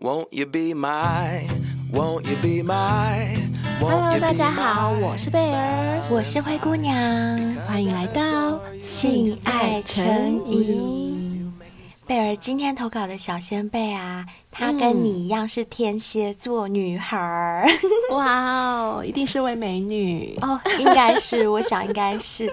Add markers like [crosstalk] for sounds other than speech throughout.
Won't you be my, won't you be my, Hello，大家好，我是贝儿，我是灰姑娘，欢迎来到性爱成瘾。贝儿今天投稿的小仙贝啊，她跟你一样是天蝎座女孩。儿、哇哦，一定是位美女 [laughs] 哦，应该是，我想应该是。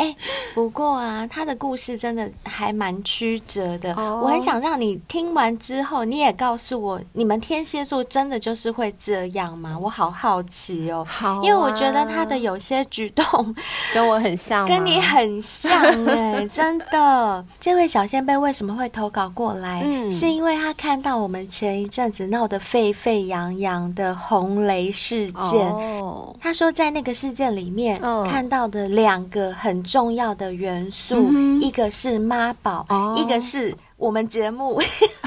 哎、欸，不过啊，他的故事真的还蛮曲折的。Oh. 我很想让你听完之后，你也告诉我，你们天蝎座真的就是会这样吗？我好好奇哦。好、啊，因为我觉得他的有些举动跟我很像，跟你很像哎、欸，[laughs] 真的。这位小仙贝为什么会投稿过来？嗯，是因为他看到我们前一阵子闹得沸沸扬扬的红雷事件。哦、oh.，他说在那个事件里面、oh. 看到的两个很。重要的元素，嗯、一个是妈宝、哦，一个是我们节目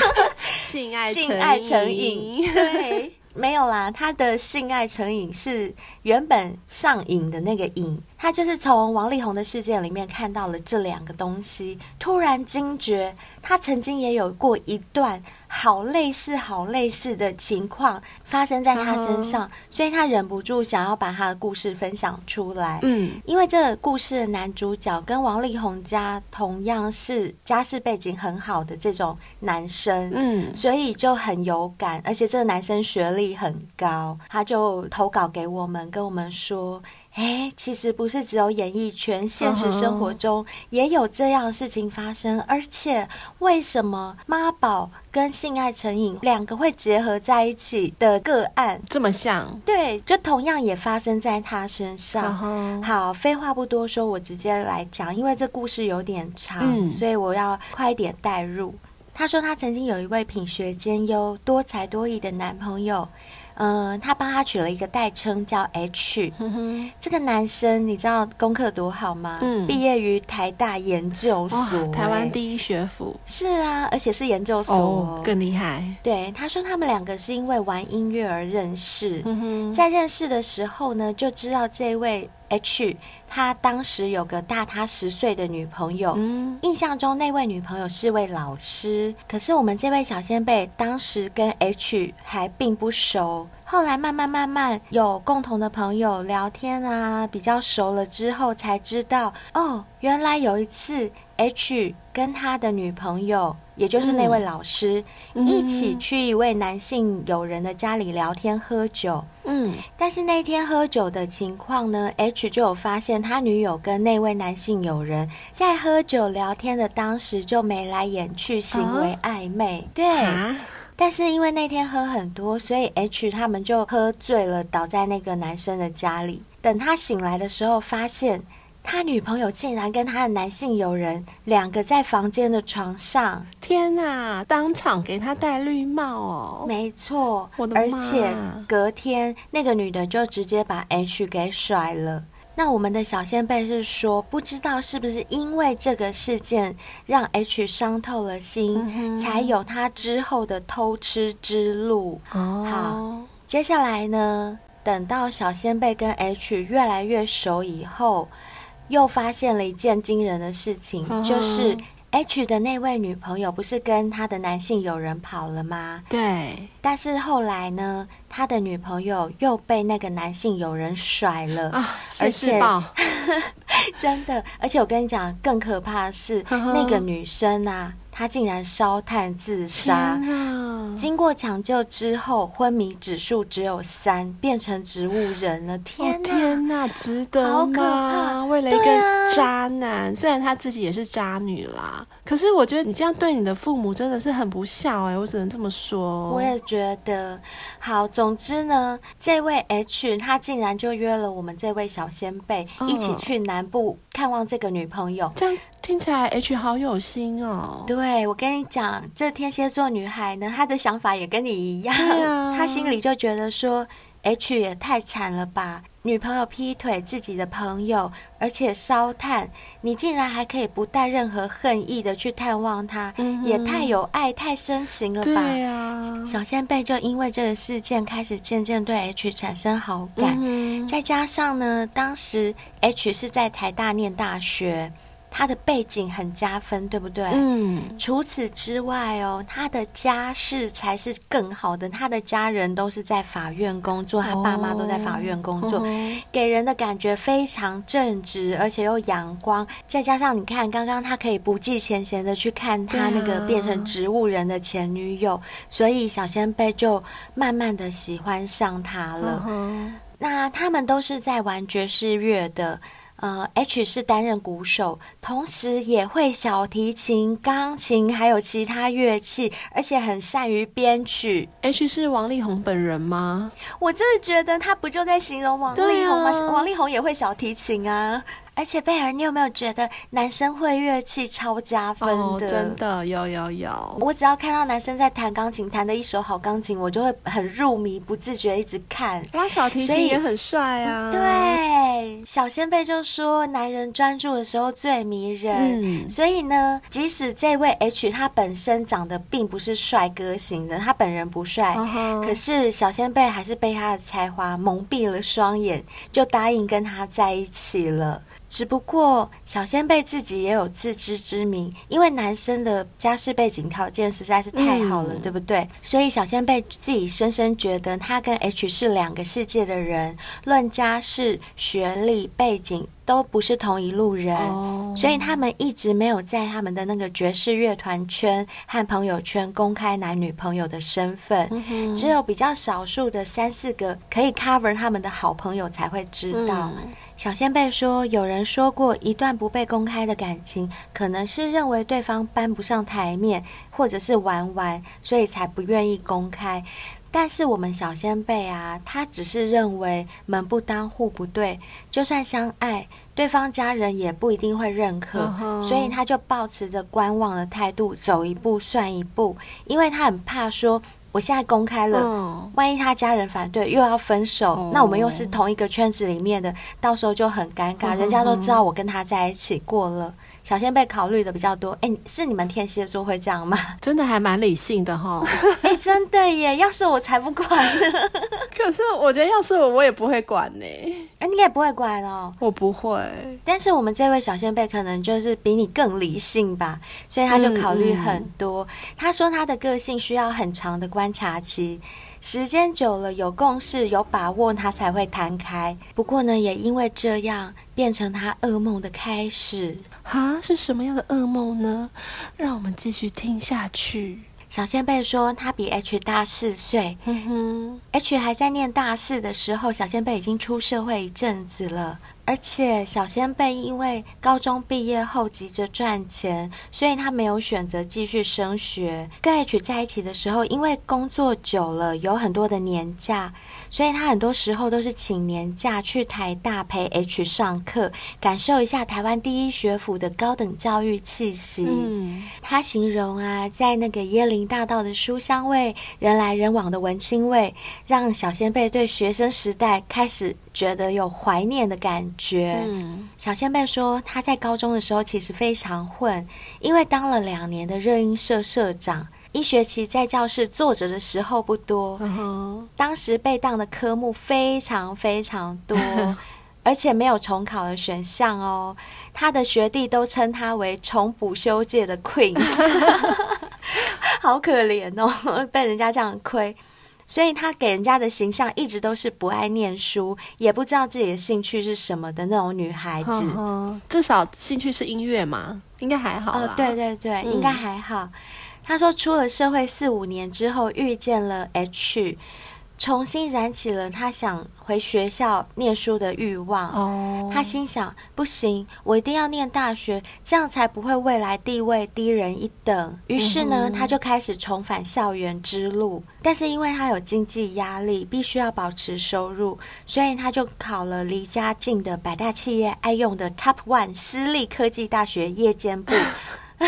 [laughs] 性爱性爱成瘾。对，没有啦，他的性爱成瘾是原本上瘾的那个瘾，他就是从王力宏的事件里面看到了这两个东西，突然惊觉，他曾经也有过一段。好类似，好类似的情况发生在他身上，uh. 所以他忍不住想要把他的故事分享出来。嗯，因为这个故事的男主角跟王力宏家同样是家世背景很好的这种男生，嗯，所以就很有感，而且这个男生学历很高，他就投稿给我们，跟我们说。哎，其实不是只有演艺圈，现实生活中也有这样的事情发生。Uh. 而且，为什么妈宝跟性爱成瘾两个会结合在一起的个案这么像？对，就同样也发生在他身上。Uh. 好，废话不多说，我直接来讲，因为这故事有点长，嗯、所以我要快一点带入。他说，他曾经有一位品学兼优、多才多艺的男朋友。嗯，他帮他取了一个代称叫 H。嗯。这个男生你知道功课多好吗？嗯，毕业于台大研究所，台湾第一学府。是啊，而且是研究所，哦，更厉害。对，他说他们两个是因为玩音乐而认识。嗯。在认识的时候呢，就知道这位 H。他当时有个大他十岁的女朋友，嗯，印象中那位女朋友是位老师。可是我们这位小先辈当时跟 H 还并不熟，后来慢慢慢慢有共同的朋友聊天啊，比较熟了之后才知道，哦，原来有一次 H 跟他的女朋友。也就是那位老师、嗯、一起去一位男性友人的家里聊天喝酒。嗯，但是那天喝酒的情况呢，H 就有发现他女友跟那位男性友人在喝酒聊天的当时就眉来眼去，行为暧昧。对、啊，但是因为那天喝很多，所以 H 他们就喝醉了，倒在那个男生的家里。等他醒来的时候，发现。他女朋友竟然跟他的男性友人两个在房间的床上，天哪！当场给他戴绿帽哦，没错，而且隔天那个女的就直接把 H 给甩了。那我们的小仙贝是说，不知道是不是因为这个事件让 H 伤透了心，嗯，才有他之后的偷吃之路。哦，好，接下来呢，等到小仙贝跟 H 越来越熟以后。又发现了一件惊人的事情，哦、就是 H 的那位女朋友不是跟他的男性友人跑了吗？对。但是后来呢，他的女朋友又被那个男性友人甩了啊！而且 [laughs] 真的，而且我跟你讲，更可怕的是、哦、那个女生啊。他竟然烧炭自杀，经过抢救之后，昏迷指数只有三，变成植物人了。天哪，天哪，值得吗？好可怕！为了一个渣男，啊，虽然他自己也是渣女啦，可是我觉得你这样对你的父母真的是很不孝哎，我只能这么说。我也觉得。好，总之呢，这位 H 他竟然就约了我们这位小仙贝，哦，一起去南部看望这个女朋友。这样听起来 H 好有心哦。对，我跟你讲，这天蝎座女孩呢，她的想法也跟你一样，啊，她心里就觉得说，H 也太惨了吧。女朋友劈腿自己的朋友，而且烧炭，你竟然还可以不带任何恨意的去探望他，嗯，也太有爱、太深情了吧？对啊，小仙贝就因为这个事件开始渐渐对 H 产生好感，嗯，再加上呢，当时 H 是在台大念大学。他的背景很加分，对不对？嗯。除此之外哦，他的家世才是更好的。他的家人都是在法院工作，他爸妈都在法院工作，哦、给人的感觉非常正直，而且又阳光。再加上你看，刚刚他可以不计前嫌的去看他那个变成植物人的前女友，啊、所以小仙贝就慢慢的喜欢上他了。哦、那他们都是在玩爵士乐的。呃，H 是担任鼓手，同时也会小提琴、钢琴，还有其他乐器，而且很善于编曲。H 是王力宏本人吗？我真的觉得他不就在形容王力宏吗？啊、王力宏也会小提琴啊。而且贝尔，你有没有觉得男生会乐器超加分的？哦，真的有有有！我只要看到男生在弹钢琴，弹的一手好钢琴，我就会很入迷，不自觉一直看。拉小提琴也很帅啊！对，小仙贝就说，男人专注的时候最迷人。嗯、所以呢，即使这位 H 他本身长得并不是帅哥型的，他本人不帅，哦、可是小仙贝还是被他的才华蒙蔽了双眼，就答应跟他在一起了。只不过小仙贝自己也有自知之明，因为男生的家世背景条件实在是太好了，嗯、对不对？所以小仙贝自己深深觉得他跟 H 是两个世界的人，论家世、学历、背景都不是同一路人，哦、所以他们一直没有在他们的那个爵士乐团圈和朋友圈公开男女朋友的身份，只有比较少数的三四个可以 cover 他们的好朋友才会知道。嗯。小仙贝说：“有人说过，一段不被公开的感情，可能是认为对方搬不上台面，或者是玩玩，所以才不愿意公开。但是我们小先辈啊，他只是认为门不当户不对，就算相爱，对方家人也不一定会认可，所以他就保持着观望的态度，走一步算一步，因为他很怕说。”我现在公开了，嗯、万一他家人反对，又要分手，嗯、那我们又是同一个圈子里面的，到时候就很尴尬。嗯、人家都知道我跟他在一起过了。小仙贝考虑的比较多，哎，是你们天蝎座会这样吗？[laughs] 真的还蛮理性的哈。[laughs] 哎，真的耶！要是我才不管呢。[laughs] 可是我觉得，要是我，我也不会管呢。哎，你也不会管哦。我不会。但是我们这位小仙贝可能就是比你更理性吧，所以他就考虑很多。嗯嗯。他说他的个性需要很长的观察期。时间久了，有共识、有把握，他才会摊开。不过呢，也因为这样，变成他噩梦的开始。哈，是什么样的噩梦呢？让我们继续听下去。小仙贝说，他比 H 大四岁。哼哼，H 还在念大四的时候，小仙贝已经出社会一阵子了。而且小仙贝因为高中毕业后急着赚钱，所以他没有选择继续升学。跟 H 在一起的时候，因为工作久了有很多的年假，所以他很多时候都是请年假去台大陪 H 上课，感受一下台湾第一学府的高等教育气息。嗯，他形容啊，在那个椰林大道的书香味、人来人往的文青味，让小先辈对学生时代开始。觉得有怀念的感觉。嗯，小仙贝说，他在高中的时候其实非常混，因为当了两年的热音社社长，一学期在教室坐着的时候不多。当时被当的科目非常非常多，[laughs] 而且没有重考的选项哦。他的学弟都称他为重补修界的 Queen，[laughs] 好可怜哦，被人家这样亏。所以他给人家的形象一直都是不爱念书，也不知道自己的兴趣是什么的那种女孩子。呵呵，至少兴趣是音乐嘛，应该还好。哦，对对对，嗯、应该还好。他说出了社会四五年之后，遇见了 H。重新燃起了他想回学校念书的欲望。哦，他心想：不行，我一定要念大学，这样才不会未来地位低人一等。于是呢，他就开始重返校园之路。但是因为他有经济压力，必须要保持收入，所以他就考了离家近的百大企业爱用的 Top One 私立科技大学夜间部。[laughs]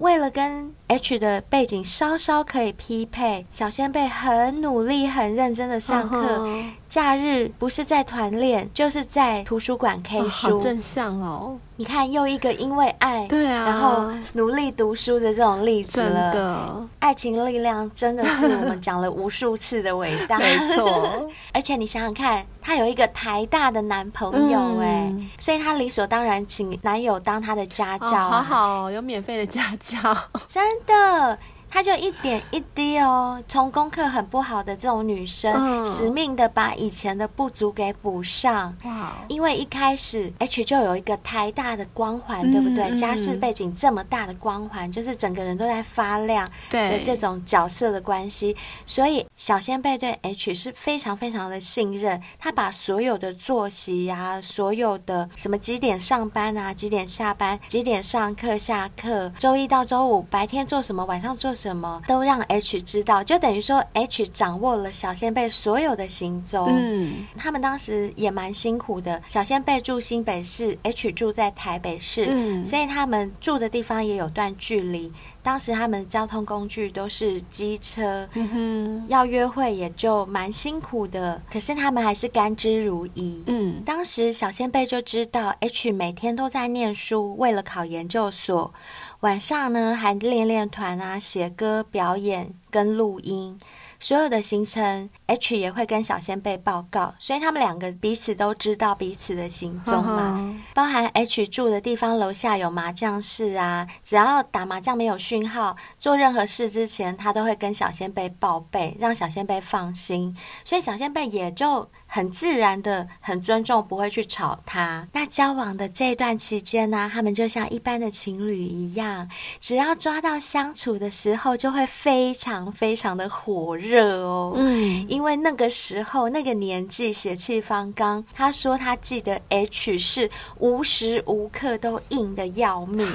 为了跟 H 的背景稍稍可以匹配，小仙贝很努力、很认真的上课，uh huh. 假日不是在团练，就是在图书馆 K 书，正向哦。你看，又一个因为爱，对啊，然后努力读书的这种例子了。真的，爱情力量真的是我们讲了无数次的伟大。[laughs] 没错，[laughs] 而且你想想看，她有一个台大的男朋友哎，嗯，所以她理所当然请男友当她的家教，啊哦。好好，有免费的家教，[laughs] 真的。她就一点一滴哦，从功课很不好的这种女生，嗯、死命的把以前的不足给补上。哇！因为一开始 H 就有一个台大的光环，嗯、对不对？嗯、家世背景这么大的光环，就是整个人都在发亮的这种角色的关系，所以小仙贝对 H 是非常非常的信任。他把所有的作息啊，所有的什么几点上班啊，几点下班，几点上课下课，周一到周五白天做什么，晚上做什么。都让 H 知道，就等于说 H 掌握了小仙贝所有的行踪。嗯，他们当时也蛮辛苦的。小仙贝住新北市，H 住在台北市，嗯，所以他们住的地方也有段距离。当时他们交通工具都是机车，嗯哼，要约会也就蛮辛苦的。可是他们还是甘之如饴。嗯，当时小仙贝就知道 H 每天都在念书，为了考研究所。晚上呢，还练练团啊，写歌、表演跟录音。所有的行程，H 也会跟小仙贝报告，所以他们两个彼此都知道彼此的行踪嘛。呵呵，包含 H 住的地方楼下有麻将室啊，只要打麻将没有讯号，做任何事之前，他都会跟小仙贝报备，让小仙贝放心。所以小仙贝也就很自然的、很尊重，不会去吵他。那交往的这段期间呢、啊，他们就像一般的情侣一样，只要抓到相处的时候，就会非常非常的火热。哦，嗯，因为那个时候那个年纪血气方刚，他说他记得 H 是无时无刻都硬的要命，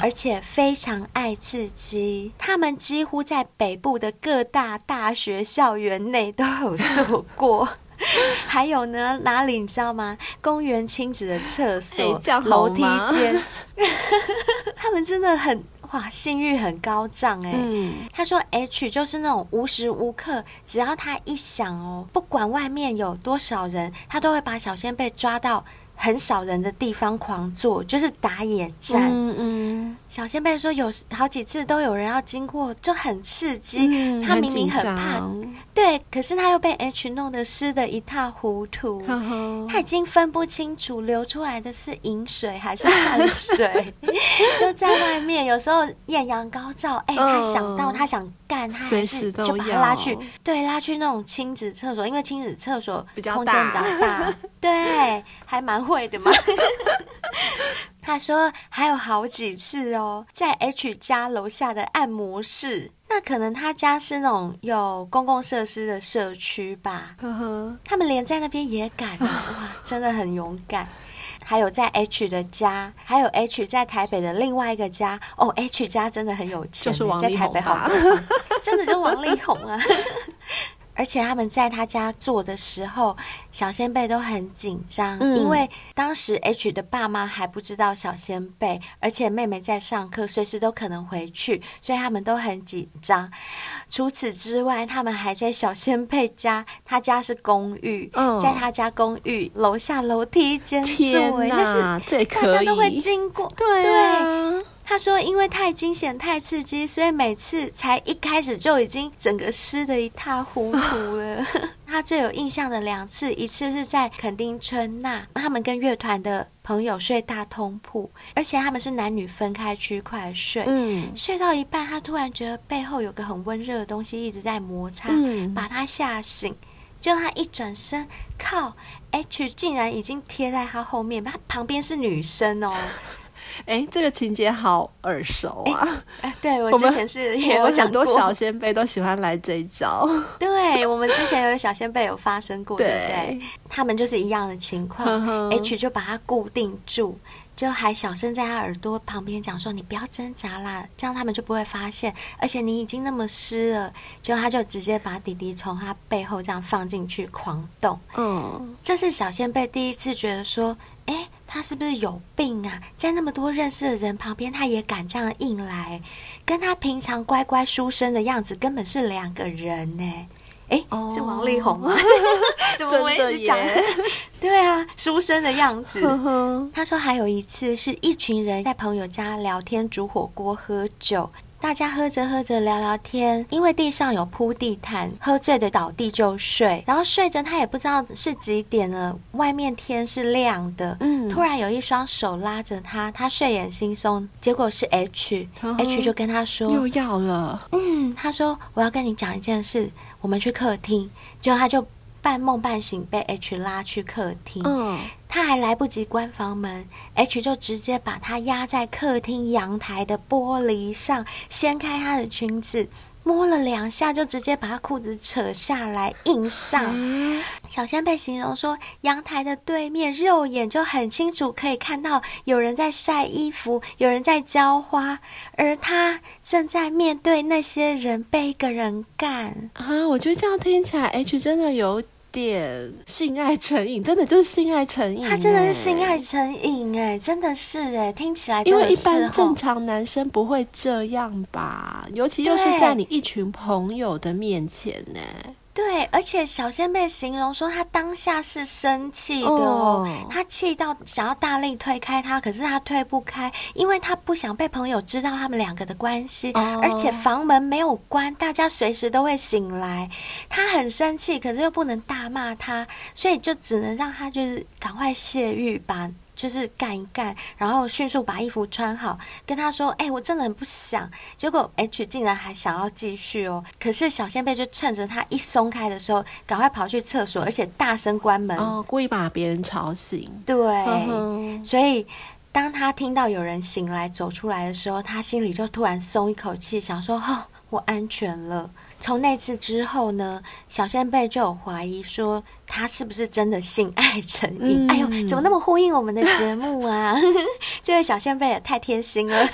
而且非常爱刺激。他们几乎在北部的各大大学校园内都有做过，[laughs] [laughs] 还有呢，哪里你知道吗？公园亲子的厕所、楼梯间，[laughs] 他们真的很。哇，性欲很高涨哎！嗯，他说 H 就是那种无时无刻，只要他一想哦，不管外面有多少人，他都会把小仙贝抓到很少人的地方狂做，就是打野战。嗯嗯，小仙贝说有好几次都有人要经过，就很刺激。嗯，他明明很怕，对，可是他又被 H 弄得湿的一塌糊涂。呵呵，他已经分不清楚流出来的是饮水还是汗水，[laughs] 就在外面。有时候艳阳高照，哎、欸，他想到他想干，他就把他拉去，对，拉去那种亲子厕所，因为亲子厕所空间比较大，[laughs] 对，还蛮。会的嘛？[laughs] 他说还有好几次哦，在 H 家楼下的按摩室，那可能他家是那种有公共设施的社区吧。呵呵，他们连在那边也敢，哇，真的很勇敢。还有在 H 的家，还有 H 在台北的另外一个家。哦，H 家真的很有钱，就是王力宏在台北好，真的就王力宏啊。[laughs] 而且他们在他家做的时候，小仙贝都很紧张，嗯、因为当时 H 的爸妈还不知道小仙贝，而且妹妹在上课，随时都可能回去，所以他们都很紧张。除此之外，他们还在小仙贝家，他家是公寓，嗯、在他家公寓楼下楼梯间，那是大家都会经过，对啊。对他说：“因为太惊险、太刺激，所以每次才一开始就已经整个湿的一塌糊涂了。[laughs] 他最有印象的两次，一次是在垦丁春娜，他们跟乐团的朋友睡大通铺，而且他们是男女分开区块睡。嗯，睡到一半，他突然觉得背后有个很温热的东西一直在摩擦，嗯、把他吓醒。就他一转身，靠，H 竟然已经贴在他后面，他旁边是女生哦。”哎，这个情节好耳熟啊！哎，对，我之前是也有讲过，很多小仙贝都喜欢来这一招。对，我们之前有小仙贝有发生过，对不对？他们就是一样的情况，H 就把它固定住，就还小声在他耳朵旁边讲说：“你不要挣扎啦，这样他们就不会发现。而且你已经那么湿了，就他就直接把弟弟从他背后这样放进去狂动。嗯，这是小仙贝第一次觉得说。”哎，他是不是有病啊？在那么多认识的人旁边，他也敢这样硬来，跟他平常乖乖书生的样子根本是两个人呢。哎，是王力宏吗？[laughs] 怎么我一直讲？[laughs] 对啊，书生的样子。他说还有一次是一群人在朋友家聊天、煮火锅、喝酒。大家喝着喝着聊聊天，因为地上有铺地毯，喝醉的倒地就睡，然后睡着他也不知道是几点了，外面天是亮的，嗯，突然有一双手拉着他，他睡眼惺忪，结果是 H，H、就跟他说又要了，嗯，他说我要跟你讲一件事，我们去客厅，结果他就。半梦半醒，被 H 拉去客厅。嗯，他还来不及关房门，H 就直接把他压在客厅阳台的玻璃上，掀开他的裙子。摸了两下，就直接把他裤子扯下来硬上。嗯、小仙贝形容说，阳台的对面肉眼就很清楚可以看到有人在晒衣服，有人在浇花，而他正在面对那些人被一个人干啊！我觉得这样听起来，H 真的有。点性爱成瘾，真的就是性爱成瘾。他真的是性爱成瘾哎，真的是哎，听起来因为一般正常男生不会这样吧？尤其又是在你一群朋友的面前呢。对，而且小仙贝形容说，他当下是生气的哦，他气到想要大力推开他，可是他推不开，因为他不想被朋友知道他们两个的关系，而且房门没有关，大家随时都会醒来。他很生气，可是又不能大骂他，所以就只能让他就是赶快泄欲吧。就是干一干，然后迅速把衣服穿好，跟他说：“哎、欸，我真的很不想。”结果 H 竟然还想要继续哦。可是小仙贝就趁着他一松开的时候，赶快跑去厕所，而且大声关门，哦，故意把别人吵醒。对，呵呵，所以当他听到有人醒来走出来的时候，他心里就突然松一口气，想说：“哦，我安全了。”从那次之后呢，小仙贝就有怀疑说。他是不是真的性爱成瘾？嗯、哎呦，怎么那么呼应我们的节目啊？[laughs] 这位小仙贝也太贴心了。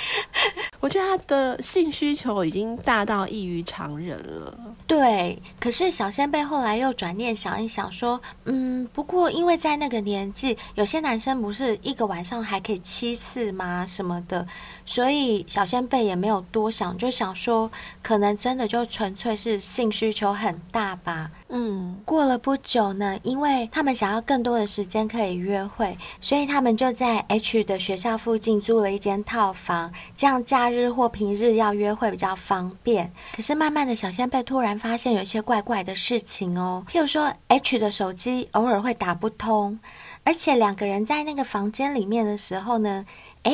[laughs] 我觉得他的性需求已经大到异于常人了。对，可是小仙贝后来又转念想一想，说：“嗯，不过因为在那个年纪，有些男生不是一个晚上还可以七次吗？什么的，所以小仙贝也没有多想，就想说，可能真的就纯粹是性需求很大吧。”嗯，过了不久呢，因为他们想要更多的时间可以约会，所以他们就在 H 的学校附近租了一间套房，这样假日或平日要约会比较方便。可是慢慢的小仙贝突然发现有一些怪怪的事情哦，譬如说 H 的手机偶尔会打不通，而且两个人在那个房间里面的时候呢，诶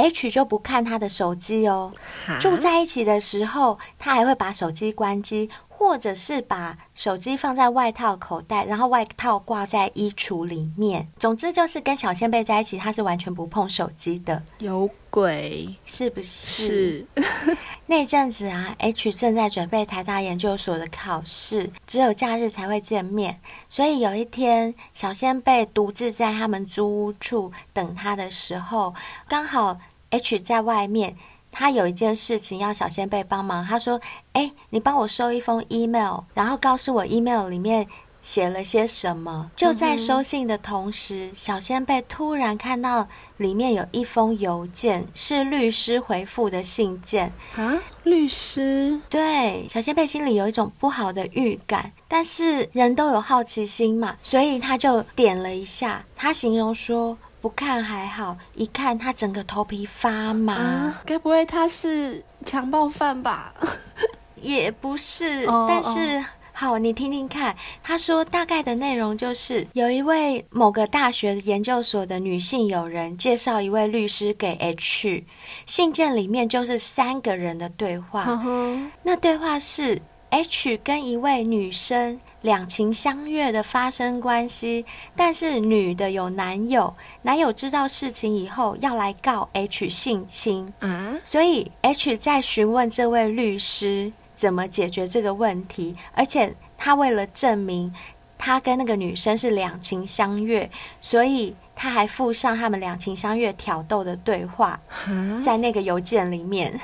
，H 就不看他的手机哦，住在一起的时候，他还会把手机关机。或者是把手机放在外套口袋，然后外套挂在衣橱里面。总之就是跟小仙贝在一起，他是完全不碰手机的。有鬼是不是？是。那阵子啊，H 正在准备台大研究所的考试，只有假日才会见面。所以有一天，小仙贝独自在他们租屋处等他的时候，刚好 H 在外面。他有一件事情要小仙贝帮忙，他说：“哎，你帮我收一封 email，然后告诉我 email 里面写了些什么。”就在收信的同时，嗯、小仙贝突然看到里面有一封邮件，是律师回复的信件啊！律师？对，小仙贝心里有一种不好的预感，但是人都有好奇心嘛，所以他就点了一下。他形容说。不看还好，一看他整个头皮发麻。啊，该不会他是强暴犯吧？[laughs] 也不是，哦、但是、哦、好，你听听看。他说大概的内容就是，有一位某个大学研究所的女性友人介绍一位律师给 H，信件里面就是三个人的对话。那对话是 H 跟一位女生。两情相悦的发生关系，但是女的有男友，男友知道事情以后要来告 H 性侵，啊，所以 H 在询问这位律师怎么解决这个问题，而且他为了证明他跟那个女生是两情相悦，所以他还附上他们两情相悦挑逗的对话，在那个邮件里面，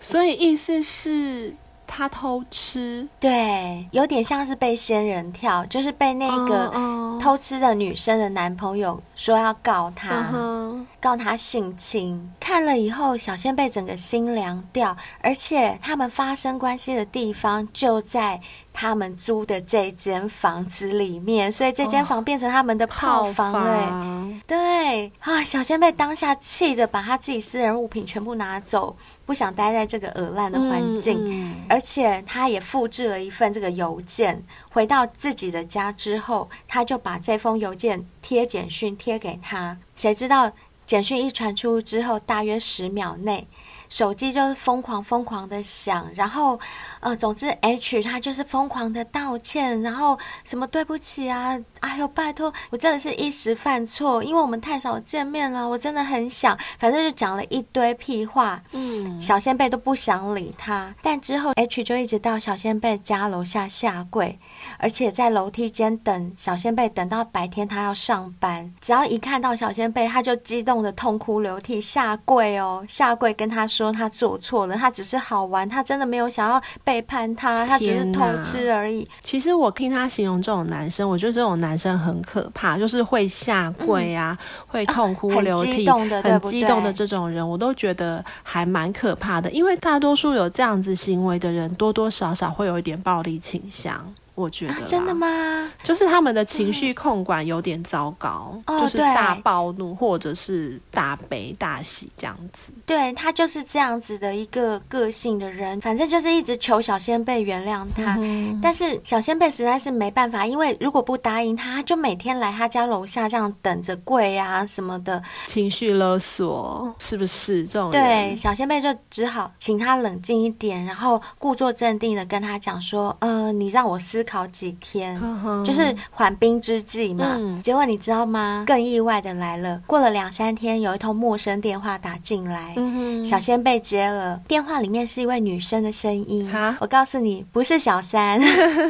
所以意思是。他偷吃，对，有点像是被仙人跳，就是被那个偷吃的女生的男朋友说要告他，uh huh. 告他性侵。看了以后，小仙贝整个心凉掉，而且他们发生关系的地方就在他们租的这间房子里面，所以这间房变成他们的炮房了。哦、对啊，小仙贝当下气的把他自己私人物品全部拿走，不想待在这个恶烂的环境，嗯嗯、而且他也复制了一份这个邮件，回到自己的家之后，他就把这封邮件贴简讯贴给他。谁知道简讯一传出之后，大约十秒内。手机就是疯狂疯狂的响，然后，呃，总之 H 他就是疯狂的道歉，然后什么对不起啊，哎呦拜托，我真的是一时犯错，因为我们太少见面了，我真的很想，反正就讲了一堆屁话，嗯，小仙贝都不想理他，但之后 H 就一直到小仙贝家楼下下跪。而且在楼梯间等小仙贝，等到白天他要上班，只要一看到小仙贝，他就激动的痛哭流涕，下跪哦，下跪跟他说他做错了，他只是好玩，他真的没有想要背叛他，他只是偷吃而已。其实我听他形容这种男生，我觉得这种男生很可怕，就是会下跪啊，嗯、会痛哭流涕、啊、很激动的、很激动的这种人，我都觉得还蛮可怕的，因为大多数有这样子行为的人，多多少少会有一点暴力倾向。我觉得、啊、真的吗？就是他们的情绪控管有点糟糕，嗯、就是大暴怒或者是大悲大喜这样子。对，他就是这样子的一个个性的人，反正就是一直求小仙贝原谅他。嗯、但是小仙贝实在是没办法，因为如果不答应他，他就每天来他家楼下这样等着跪啊什么的，情绪勒索是不是这种？对，小仙贝就只好请他冷静一点，然后故作镇定的跟他讲说：“嗯、呃，你让我思考几天，就是缓兵之计嘛。嗯、结果你知道吗？更意外的来了。过了两三天，有一通陌生电话打进来，嗯、小仙贝接了，电话里面是一位女生的声音。我告诉你，不是小三。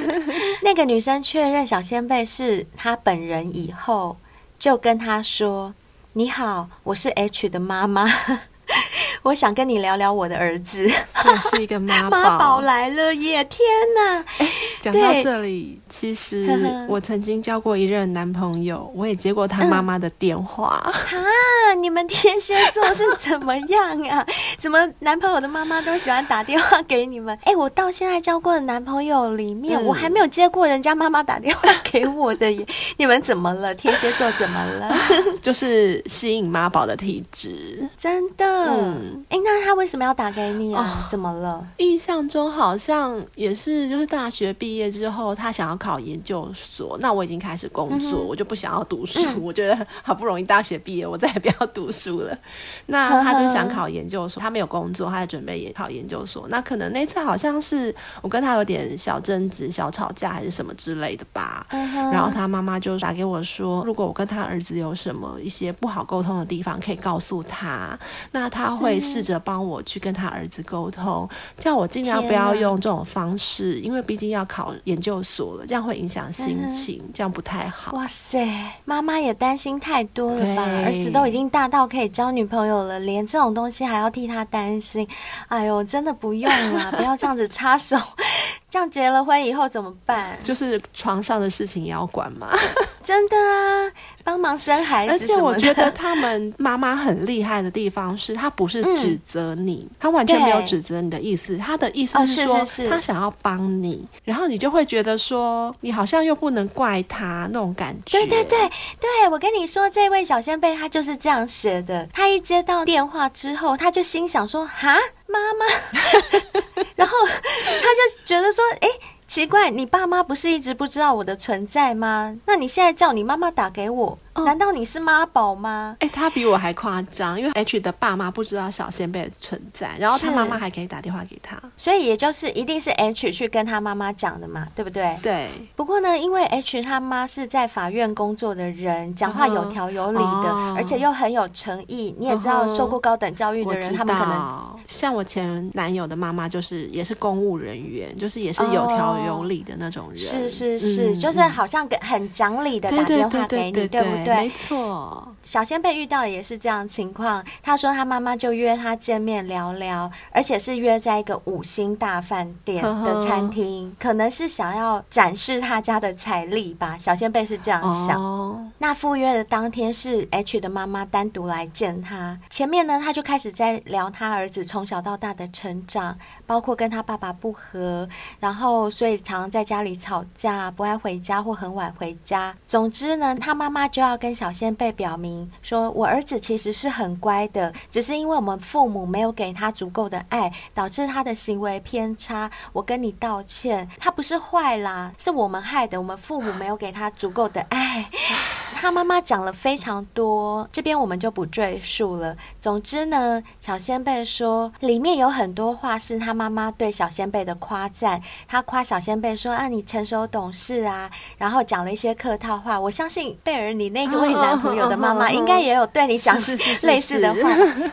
[laughs] 那个女生确认小仙贝是她本人以后，就跟她说：“你好，我是 H 的妈妈。”我想跟你聊聊我的儿子，[laughs] 我是一个妈宝，妈宝来了耶！天哪！哎，讲到这里，其实我曾经交过一任男朋友，我也接过他妈妈的电话。啊，你们天蝎座是怎么样啊？怎么男朋友的妈妈都喜欢打电话给你们？哎，我到现在交过的男朋友里面，我还没有接过人家妈妈打电话给我的耶。你们怎么了？天蝎座怎么了？[laughs] 就是吸引妈宝的体质，真的。嗯。哎，那他为什么要打给你啊？哦、怎么了？印象中好像也是，就是大学毕业之后，他想要考研究所。那我已经开始工作，嗯、我就不想要读书。嗯、我觉得好不容易大学毕业，我再也不要读书了。那他就想考研究所，他没有工作，他在准备也考研究所。那可能那次好像是我跟他有点小争执、小吵架，还是什么之类的吧。嗯、然后他妈妈就打给我说，如果我跟他儿子有什么一些不好沟通的地方，可以告诉他。那他会。试着帮我去跟他儿子沟通，叫我尽量不要用这种方式，因为毕竟要考研究所了，这样会影响心情，嗯、这样不太好。哇塞，妈妈也担心太多了吧？儿子都已经大到可以交女朋友了，连这种东西还要替他担心，哎呦，真的不用啦，不要这样子插手。[laughs] 这样结了婚以后怎么办？就是床上的事情也要管嘛。真的啊，帮忙生孩子。而且我觉得他们妈妈很厉害的地方是，她不是指责你，她、嗯、完全没有指责你的意思。她的意思是说，她、哦、想要帮你，然后你就会觉得说，你好像又不能怪她那种感觉。对对对对，我跟你说，这位小仙贝他就是这样写的。他一接到电话之后，他就心想说：“哈，妈妈。[laughs] ”然后他就觉得说：“哎。”奇怪，你爸妈不是一直不知道我的存在吗？那你现在叫你妈妈打给我。难道你是妈宝吗？哎、欸，他比我还夸张，因为 H 的爸妈不知道小仙贝的存在，然后他妈妈还可以打电话给他，所以也就是一定是 H 去跟他妈妈讲的嘛，对不对？对。不过呢，因为 H 他妈是在法院工作的人，讲话有条有理的，哦、而且又很有诚意。你也知道，受过高等教育的人，他们可能像我前男友的妈妈，就是也是公务人员，就是也是有条有理的那种人。是是是，嗯、就是好像很讲理的打电话给你，对不对？不对？没错。小仙贝遇到也是这样情况。他说他妈妈就约他见面聊聊，而且是约在一个五星大饭店的餐厅，呵呵可能是想要展示他家的财力吧。小仙贝是这样想。哦、那赴约的当天是 H 的妈妈单独来见他，前面呢他就开始在聊他儿子从小到大的成长，包括跟他爸爸不和，然后所以常常在家里吵架，不爱回家或很晚回家。总之呢，他妈妈就要跟小仙贝表明说：“我儿子其实是很乖的，只是因为我们父母没有给他足够的爱，导致他的行为偏差。我跟你道歉，他不是坏啦，是我们害的。我们父母没有给他足够的爱。[laughs] ”他妈妈讲了非常多，这边我们就不赘述了。总之呢，小仙贝说里面有很多话是他妈妈对小仙贝的夸赞。他夸小仙贝说：“啊，你成熟懂事啊。”然后讲了一些客套话。我相信贝儿，你那个位男朋友的妈妈应该也有对你讲类似的话。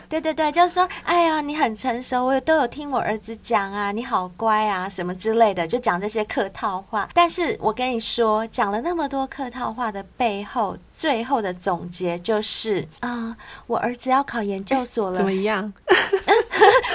对对对，就是说：“哎呀，你很成熟，我都有听我儿子讲啊，你好乖啊，什么之类的，就讲这些客套话。”但是我跟你说，讲了那么多客套话的背后。最后的总结就是啊、呃，我儿子要考研究所了，怎么一样？[laughs]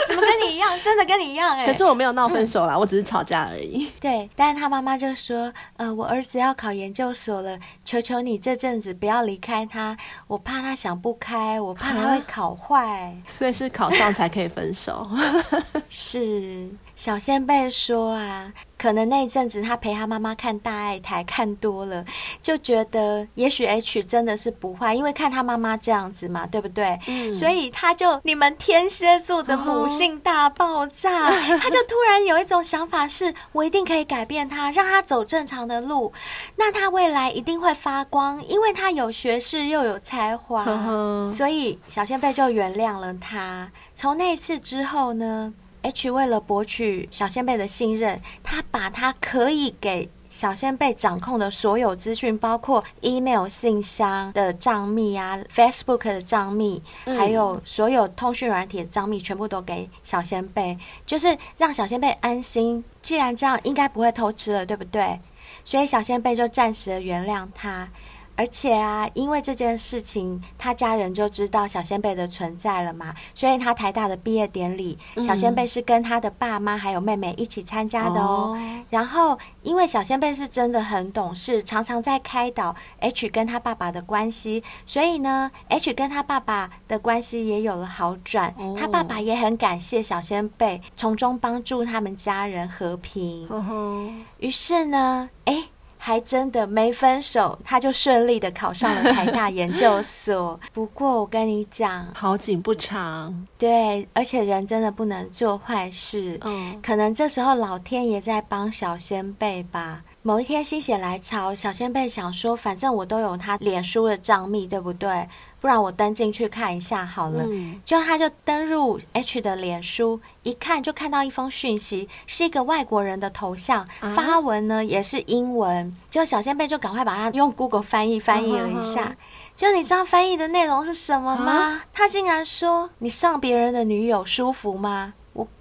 怎么跟你一样？真的跟你一样哎、欸！可是我没有闹分手啦，嗯、我只是吵架而已。[laughs] 对，但是他妈妈就说：“呃，我儿子要考研究所了，求求你这阵子不要离开他，我怕他想不开，我怕他会考坏。”所以是考上才可以分手。[laughs] 是。小仙贝说啊，可能那一阵子他陪他妈妈看大爱台看多了，就觉得也许 H 真的是不坏，因为看他妈妈这样子嘛，对不对？嗯。所以他就你们天蝎座的母性大爆炸，哦、[laughs] 他就突然有一种想法是，我一定可以改变他，让他走正常的路，那他未来一定会发光，因为他有学识又有才华，哦、所以小仙贝就原谅了他。从那次之后呢，H 为了博取小仙贝的信任，他把他可以给小仙贝掌控的所有资讯，包括 email 信箱的账密啊、Facebook 的账密，还有所有通讯软体的账密，全部都给小仙贝，就是让小仙贝安心。既然这样，应该不会偷吃了，对不对？所以小仙贝就暂时的原谅他。而且啊，因为这件事情，他家人就知道小仙贝的存在了嘛，所以他台大的毕业典礼，嗯、小仙贝是跟他的爸妈还有妹妹一起参加的哦。哦然后，因为小仙贝是真的很懂事，常常在开导 H 跟他爸爸的关系，所以呢，H 跟他爸爸的关系也有了好转。哦、他爸爸也很感谢小仙贝，从中帮助他们家人和平。哦、于是呢，哎。还真的没分手，他就顺利的考上了台大研究所。[laughs] 不过我跟你讲，好景不长。对，而且人真的不能做坏事。嗯，可能这时候老天爷在帮小仙贝吧。某一天心血来潮，小仙贝想说，反正我都有他脸书的账密，对不对？不然我登进去看一下好了，嗯、就他就登入 H 的脸书，一看就看到一封讯息，是一个外国人的头像，啊、发文呢也是英文，就小仙贝就赶快把它用 Google 翻译翻译了一下，啊、就你知道翻译的内容是什么吗？啊、他竟然说：“你上别人的女友舒服吗？”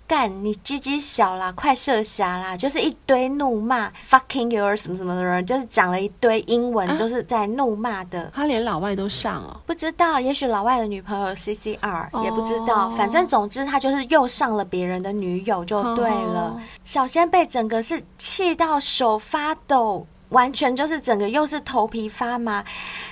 干你鸡鸡小啦，快射瞎啦！就是一堆怒骂，fucking your 什么什么的人，就是讲了一堆英文，啊、就是在怒骂的。他连老外都上了，不知道，也许老外的女朋友 CCR、哦、也不知道。反正总之，他就是又上了别人的女友，就对了。哦、小仙贝整个是气到手发抖。完全就是整个又是头皮发麻，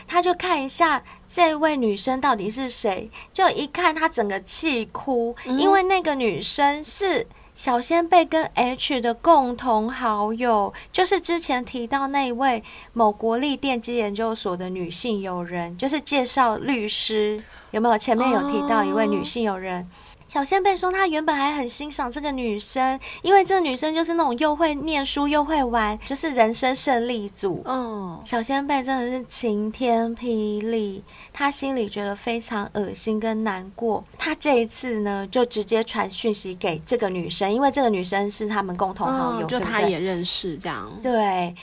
他就看一下这位女生到底是谁，就一看他整个气哭，因为那个女生是小仙贝跟 H 的共同好友，就是之前提到那位某国立电机研究所的女性友人，就是介绍律师，有没有？前面有提到一位女性友人。小仙贝说，他原本还很欣赏这个女生，因为这个女生就是那种又会念书又会玩，就是人生胜利组。嗯，小仙贝真的是晴天霹雳，他心里觉得非常恶心跟难过。他这一次呢，就直接传讯息给这个女生，因为这个女生是他们共同好友，就他也认识这样。对，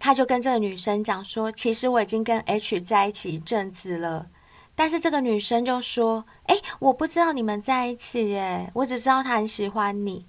他就跟这个女生讲说，其实我已经跟 H 在一起一阵子了。但是这个女生就说：“哎，我不知道你们在一起耶，我只知道他很喜欢你。”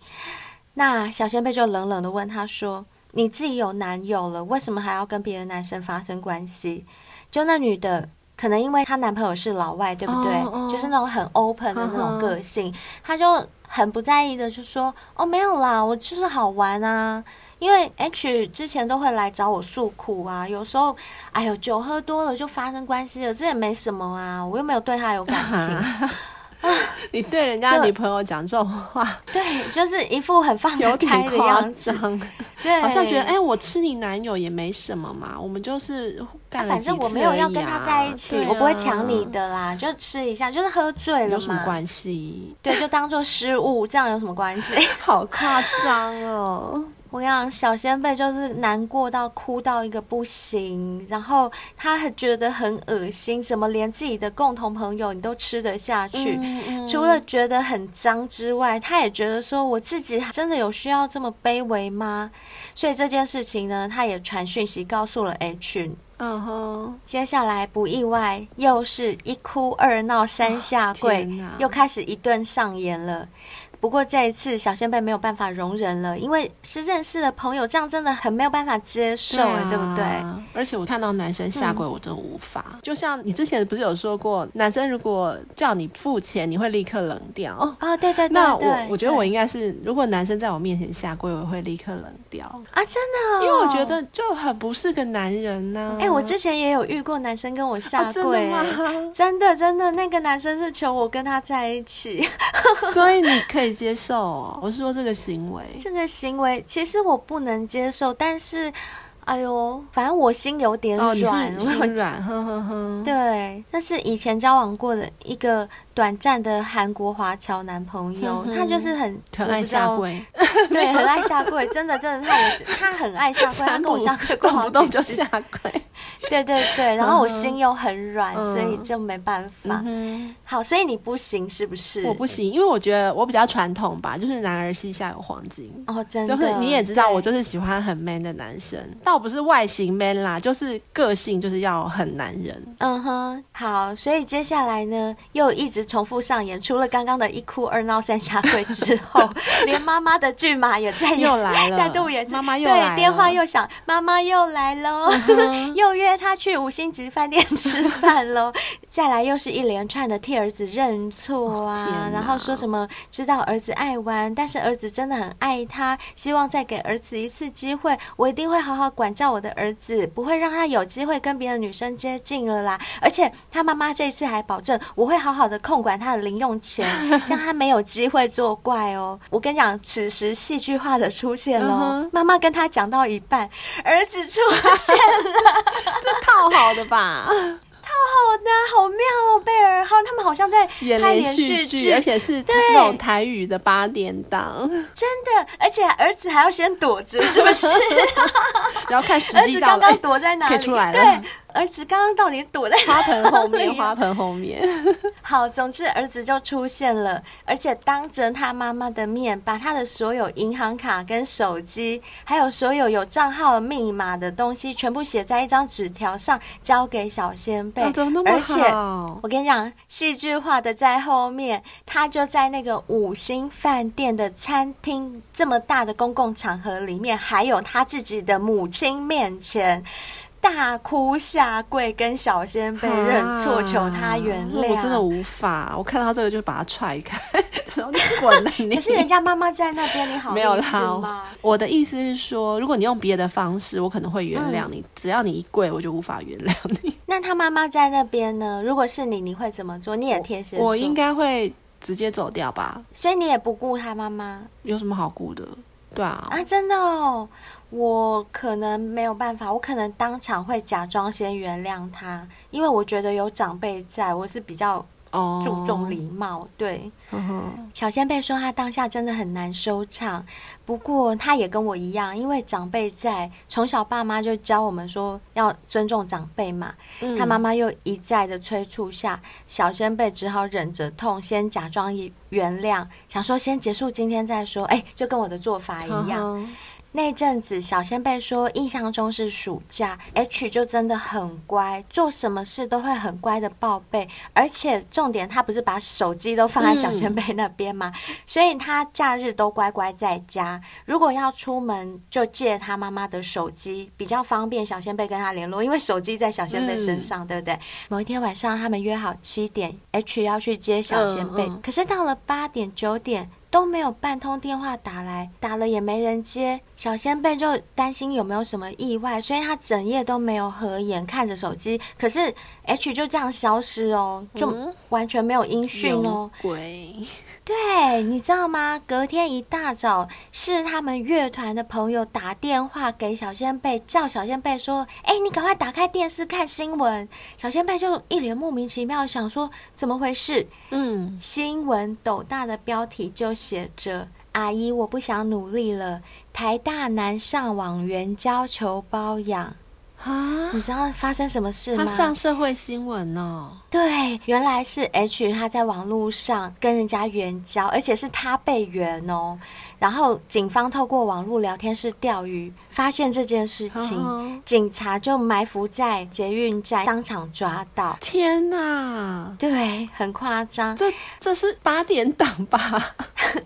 那小仙贝就冷冷的问他说：“你自己有男友了，为什么还要跟别的男生发生关系？”就那女的可能因为她男朋友是老外，对不对？就是那种很 open 的那种个性，她就很不在意的就说：“哦，没有啦，我就是好玩啊。”因为 H 之前都会来找我诉苦啊，有时候哎呦酒喝多了就发生关系了，这也没什么啊，我又没有对他有感情。[laughs] 啊、你对人家女朋友讲这种话，对，就是一副很放得开的样子，[laughs] 对，好像觉得哎、欸，我吃你男友也没什么嘛，我们就是反正我没有要跟他在一起，啊、我不会抢你的啦，就吃一下，就是喝醉了嘛，有什么关系？对，就当做失误，这样有什么关系？[laughs] 好夸张哦。我跟你讲，小仙贝就是难过到哭到一个不行，然后他还觉得很恶心，怎么连自己的共同朋友你都吃得下去？嗯嗯、除了觉得很脏之外，他也觉得说，我自己真的有需要这么卑微吗？所以这件事情呢，他也传讯息告诉了 H。嗯哼，接下来不意外，又是一哭二闹三下跪，哦、又开始一顿上演了。不过这一次，小仙贝没有办法容忍了，因为是认识的朋友，这样真的很没有办法接受，对，啊、对不对？而且我看到男生下跪，我真的无法。嗯、就像你之前不是有说过，男生如果叫你付钱，你会立刻冷掉哦。啊，对对对，那我我觉得我应该是，如果男生在我面前下跪，我会立刻冷掉啊，真的、哦，因为我觉得就很不是个男人呢、啊。哎、欸，我之前也有遇过男生跟我下跪？真的真的，那个男生是求我跟他在一起，[laughs] [laughs] 所以你可以接受哦。我是说这个行为，这个行为其实我不能接受，但是，哎呦，反正我心有点软，哦、心软，呵呵呵。对，那是以前交往过的一个短暂的韩国华侨男朋友，他就是很很爱下跪，[laughs] 对，[laughs] 很爱下跪，真的真的，他也是，他很爱下跪，[laughs] 他跟我下跪过好几次，就下跪。对对对，然后我心又很软，嗯、所以就没办法。嗯、好，所以你不行是不是？我不行，因为我觉得我比较传统吧，就是男儿膝下有黄金。哦，真的，就是你也知道，我就是喜欢很 man 的男生，倒不是外形 man 啦，就是个性就是要很男人。嗯哼，好，所以接下来呢，又一直重复上演，除了刚刚的一哭二闹三下跪之后，[laughs] 连妈妈的骏马也在又来了，再度演，妈妈又来了，对，电话又响，妈妈又来喽，嗯、[laughs] 又约。约他去五星级饭店吃饭喽，[laughs] 再来又是一连串的替儿子认错啊，然后说什么知道儿子爱玩，但是儿子真的很爱他，希望再给儿子一次机会，我一定会好好管教我的儿子，不会让他有机会跟别的女生接近了啦。而且他妈妈这一次还保证，我会好好的控管他的零用钱，[laughs] 让他没有机会作怪哦。我跟你讲，此时戏剧化的出现了，妈妈跟他讲到一半，儿子出现了。[laughs] 这套好的吧，套好的，好妙哦！贝尔浩他们好像在演连续剧，而且是那种台语的八点档，真的，而且儿子还要先躲着，是不是？[laughs] 然后看时机到了，刚刚躲在哪里？出来了。对。儿子刚刚到底躲在花盆后面？花盆后面。[laughs] 好，总之儿子就出现了，而且当着他妈妈的面，把他的所有银行卡跟手机，还有所有有账号密码的东西，全部写在一张纸条上，交给小仙贝。怎么那么好？而且我跟你讲，戏剧化的在后面，他就在那个五星饭店的餐厅这么大的公共场合里面，还有他自己的母亲面前。大哭下跪，跟小仙被认错，求他原谅。我真的无法，我看到这个就把他踹开，[laughs] 然后你滚了。你可是人家妈妈在那边，你好吗？没有啦。我的意思是说，如果你用别的方式，我可能会原谅你。嗯、只要你一跪，我就无法原谅你。那他妈妈在那边呢？如果是你，你会怎么做？你也贴心。我应该会直接走掉吧。所以你也不顾他妈妈？有什么好顾的？对啊。啊，真的哦。我可能没有办法，我可能当场会假装先原谅他，因为我觉得有长辈在，我是比较注重礼貌。Oh. 对，小先辈说他当下真的很难收场，不过他也跟我一样，因为长辈在，从小爸妈就教我们说要尊重长辈嘛。嗯、他妈妈又一再的催促下，小先辈只好忍着痛，先假装原谅，想说先结束今天再说。哎，就跟我的做法一样。那阵子，小先辈说，印象中是暑假，H 就真的很乖，做什么事都会很乖的报备。而且重点，他不是把手机都放在小仙贝那边嘛？嗯、所以他假日都乖乖在家。如果要出门，就借他妈妈的手机，比较方便小先辈跟他联络，因为手机在小先辈身上，嗯、对不对？某一天晚上，他们约好七点，H 要去接小先辈，可是到了八点九点。都没有半通电话打来，打了也没人接。小先贝就担心有没有什么意外，所以他整夜都没有合眼看着手机。可是 H 就这样消失哦，就完全没有音讯哦。嗯、鬼。对，你知道吗？隔天一大早，是他们乐团的朋友打电话给小仙贝，叫小仙贝说：“哎，你赶快打开电视看新闻。”小仙贝就一脸莫名其妙，想说怎么回事？嗯，新闻斗大的标题就写着：“阿姨，我不想努力了，台大男上网援交求包养。”啊！你知道发生什么事吗？他上社会新闻哦。对，原来是 H 他在网络上跟人家援交，而且是他被援哦。然后警方透过网络聊天室钓鱼，发现这件事情，哦、警察就埋伏在捷运站，当场抓到。天哪！对，很夸张。这这是八点档吧？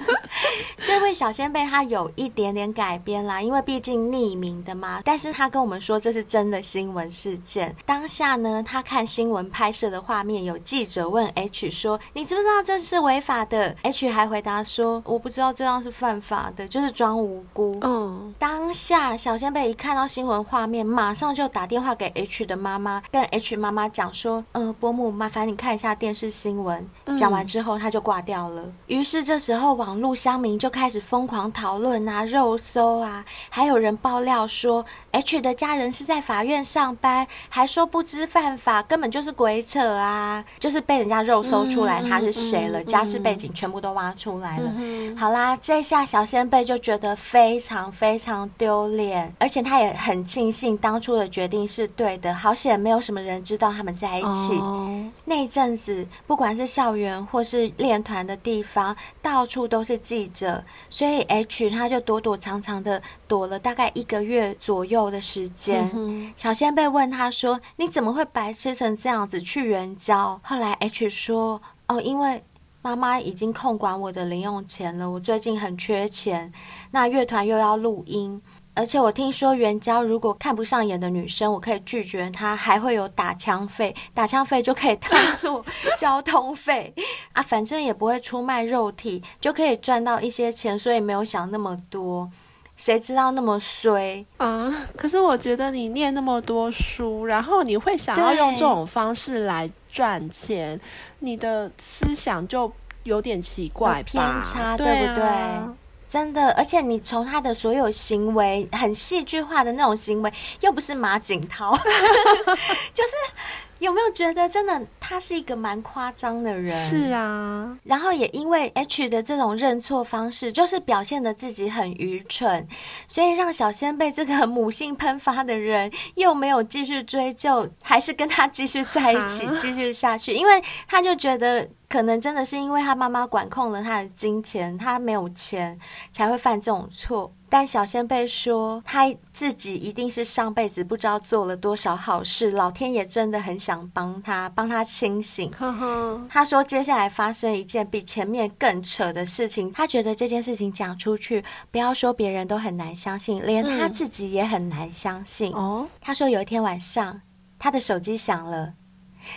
[laughs] 这位小仙贝他有一点点改编啦，因为毕竟匿名的嘛。但是他跟我们说这是真的新闻事件。当下呢，他看新闻拍摄的画面，有记者问 H 说：“你知不知道这是违法的？”H 还回答说：“我不知道这样是犯。”法的就是装无辜。嗯，当下小仙贝一看到新闻画面，马上就打电话给 H 的妈妈，跟 H 妈妈讲说：“嗯、呃，伯母，麻烦你看一下电视新闻。”讲完之后，他就挂掉了。于是这时候，网络乡民就开始疯狂讨论啊，肉搜啊，还有人爆料说 H 的家人是在法院上班，还说不知犯法，根本就是鬼扯啊，就是被人家肉搜出来他是谁了，家世背景全部都挖出来了。好啦，这下。小仙贝就觉得非常非常丢脸，而且他也很庆幸当初的决定是对的。好险，没有什么人知道他们在一起。Oh. 那一阵子，不管是校园或是练团的地方，到处都是记者，所以 H 他就躲躲藏藏的躲了大概一个月左右的时间。Mm hmm. 小仙贝问他说：“你怎么会白痴成这样子去援交？”后来 H 说：“哦，因为。”妈妈已经控管我的零用钱了，我最近很缺钱。那乐团又要录音，而且我听说援交如果看不上眼的女生，我可以拒绝她，还会有打枪费，[laughs] 打枪费就可以当做交通费 [laughs] 啊，反正也不会出卖肉体，就可以赚到一些钱，所以没有想那么多。谁知道那么衰啊？可是我觉得你念那么多书，然后你会想要用这种方式来赚钱，你的思想就有点奇怪吧，偏差，对不对？啊、真的，而且你从他的所有行为，很戏剧化的那种行为，又不是马景涛，[laughs] 就是。有没有觉得真的他是一个蛮夸张的人？是啊，然后也因为 H 的这种认错方式，就是表现的自己很愚蠢，所以让小仙贝这个母性喷发的人又没有继续追究，还是跟他继续在一起，继续下去，因为他就觉得。可能真的是因为他妈妈管控了他的金钱，他没有钱才会犯这种错。但小仙贝说，他自己一定是上辈子不知道做了多少好事，老天爷真的很想帮他，帮他清醒。呵呵。他说，接下来发生一件比前面更扯的事情，他觉得这件事情讲出去，不要说别人都很难相信，连他自己也很难相信。哦、嗯。他说有一天晚上，他的手机响了，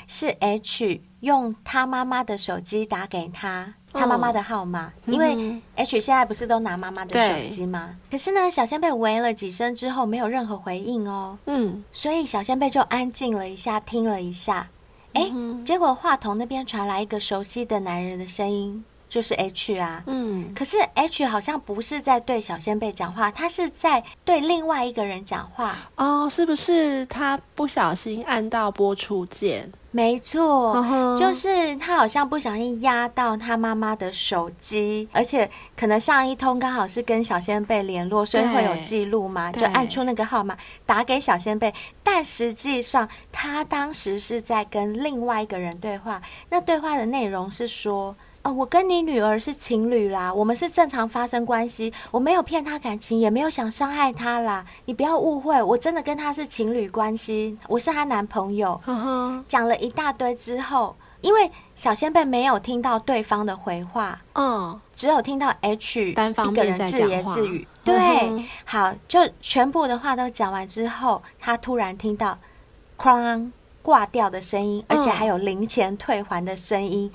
是 H。用他妈妈的手机打给他，他妈妈的号码，因为 H 现在不是都拿妈妈的手机吗？可是呢，小仙贝喂了几声之后，没有任何回应哦。嗯，所以小仙贝就安静了一下，听了一下，哎，结果话筒那边传来一个熟悉的男人的声音。就是 H 啊，嗯，可是 H 好像不是在对小仙贝讲话，他是在对另外一个人讲话哦，是不是他不小心按到播出键？没错，就是他好像不小心压到他妈妈的手机，而且可能上一通刚好是跟小仙贝联络，所以会有记录嘛，就按出那个号码打给小仙贝，但实际上他当时是在跟另外一个人对话，那对话的内容是说。哦，我跟你女儿是情侣啦，我们是正常发生关系，我没有骗她感情，也没有想伤害她啦，你不要误会，我真的跟她是情侣关系，我是她男朋友。呵呵，讲了一大堆之后，因为小先贝没有听到对方的回话，嗯，只有听到 H 单方一个人自言自语。对，好，就全部的话都讲完之后，他突然听到“哐”。挂掉的声音，而且还有零钱退还的声音，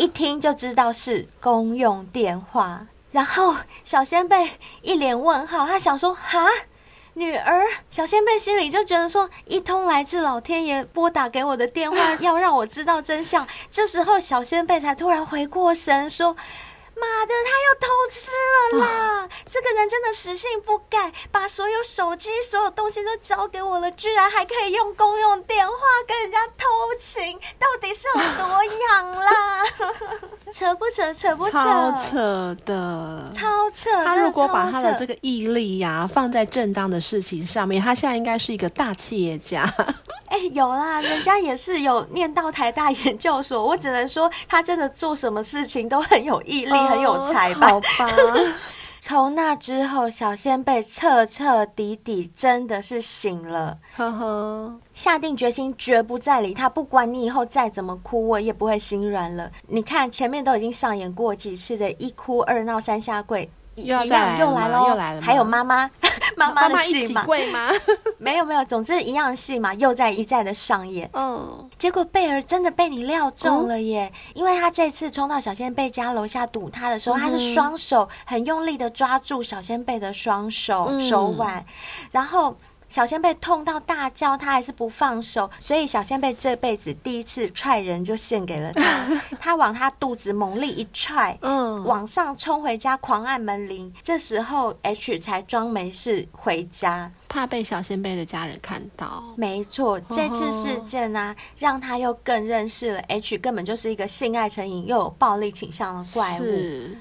一听就知道是公用电话。然后小仙贝一脸问号，他想说：“哈，女儿。”小仙贝心里就觉得说：“一通来自老天爷拨打给我的电话，[laughs] 要让我知道真相。”这时候小仙贝才突然回过神，说。妈的，他又偷吃了啦！哦、这个人真的死性不改，把所有手机、所有东西都交给我了，居然还可以用公用电话跟人家偷情，到底是有多痒啦？[laughs] 扯不扯？扯不扯？超扯的，超扯！他如果把他的这个毅力呀、啊、放在正当的事情上面，他现在应该是一个大企业家。[laughs] 哎、欸，有啦，人家也是有念到台大研究所，我只能说他真的做什么事情都很有毅力。哦很有才吧？好吧。[laughs] 从那之后，小仙贝彻彻底底真的是醒了，呵呵，下定决心绝不再理他。不管你以后再怎么哭，我也不会心软了。你看前面都已经上演过几次的一哭二闹三下跪，又要再来，又来喽，又来了，还有妈妈。[laughs] 妈妈的戏嘛？吗？[laughs] 没有没有，总之一样戏嘛，又在一再的上演。嗯，结果贝尔真的被你料中了耶！嗯、因为他这次冲到小仙贝家楼下堵他的时候，嗯、他是双手很用力的抓住小仙贝的双手、嗯、手腕，然后。小仙贝痛到大叫，他还是不放手，所以小仙贝这辈子第一次踹人就献给了他。[laughs] 他往他肚子猛力一踹，嗯，往上冲回家，狂按门铃。这时候 H 才装没事回家。怕被小仙贝的家人看到，没错，这次事件呢、啊，让他又更认识了 H，根本就是一个性爱成瘾又有暴力倾向的怪物。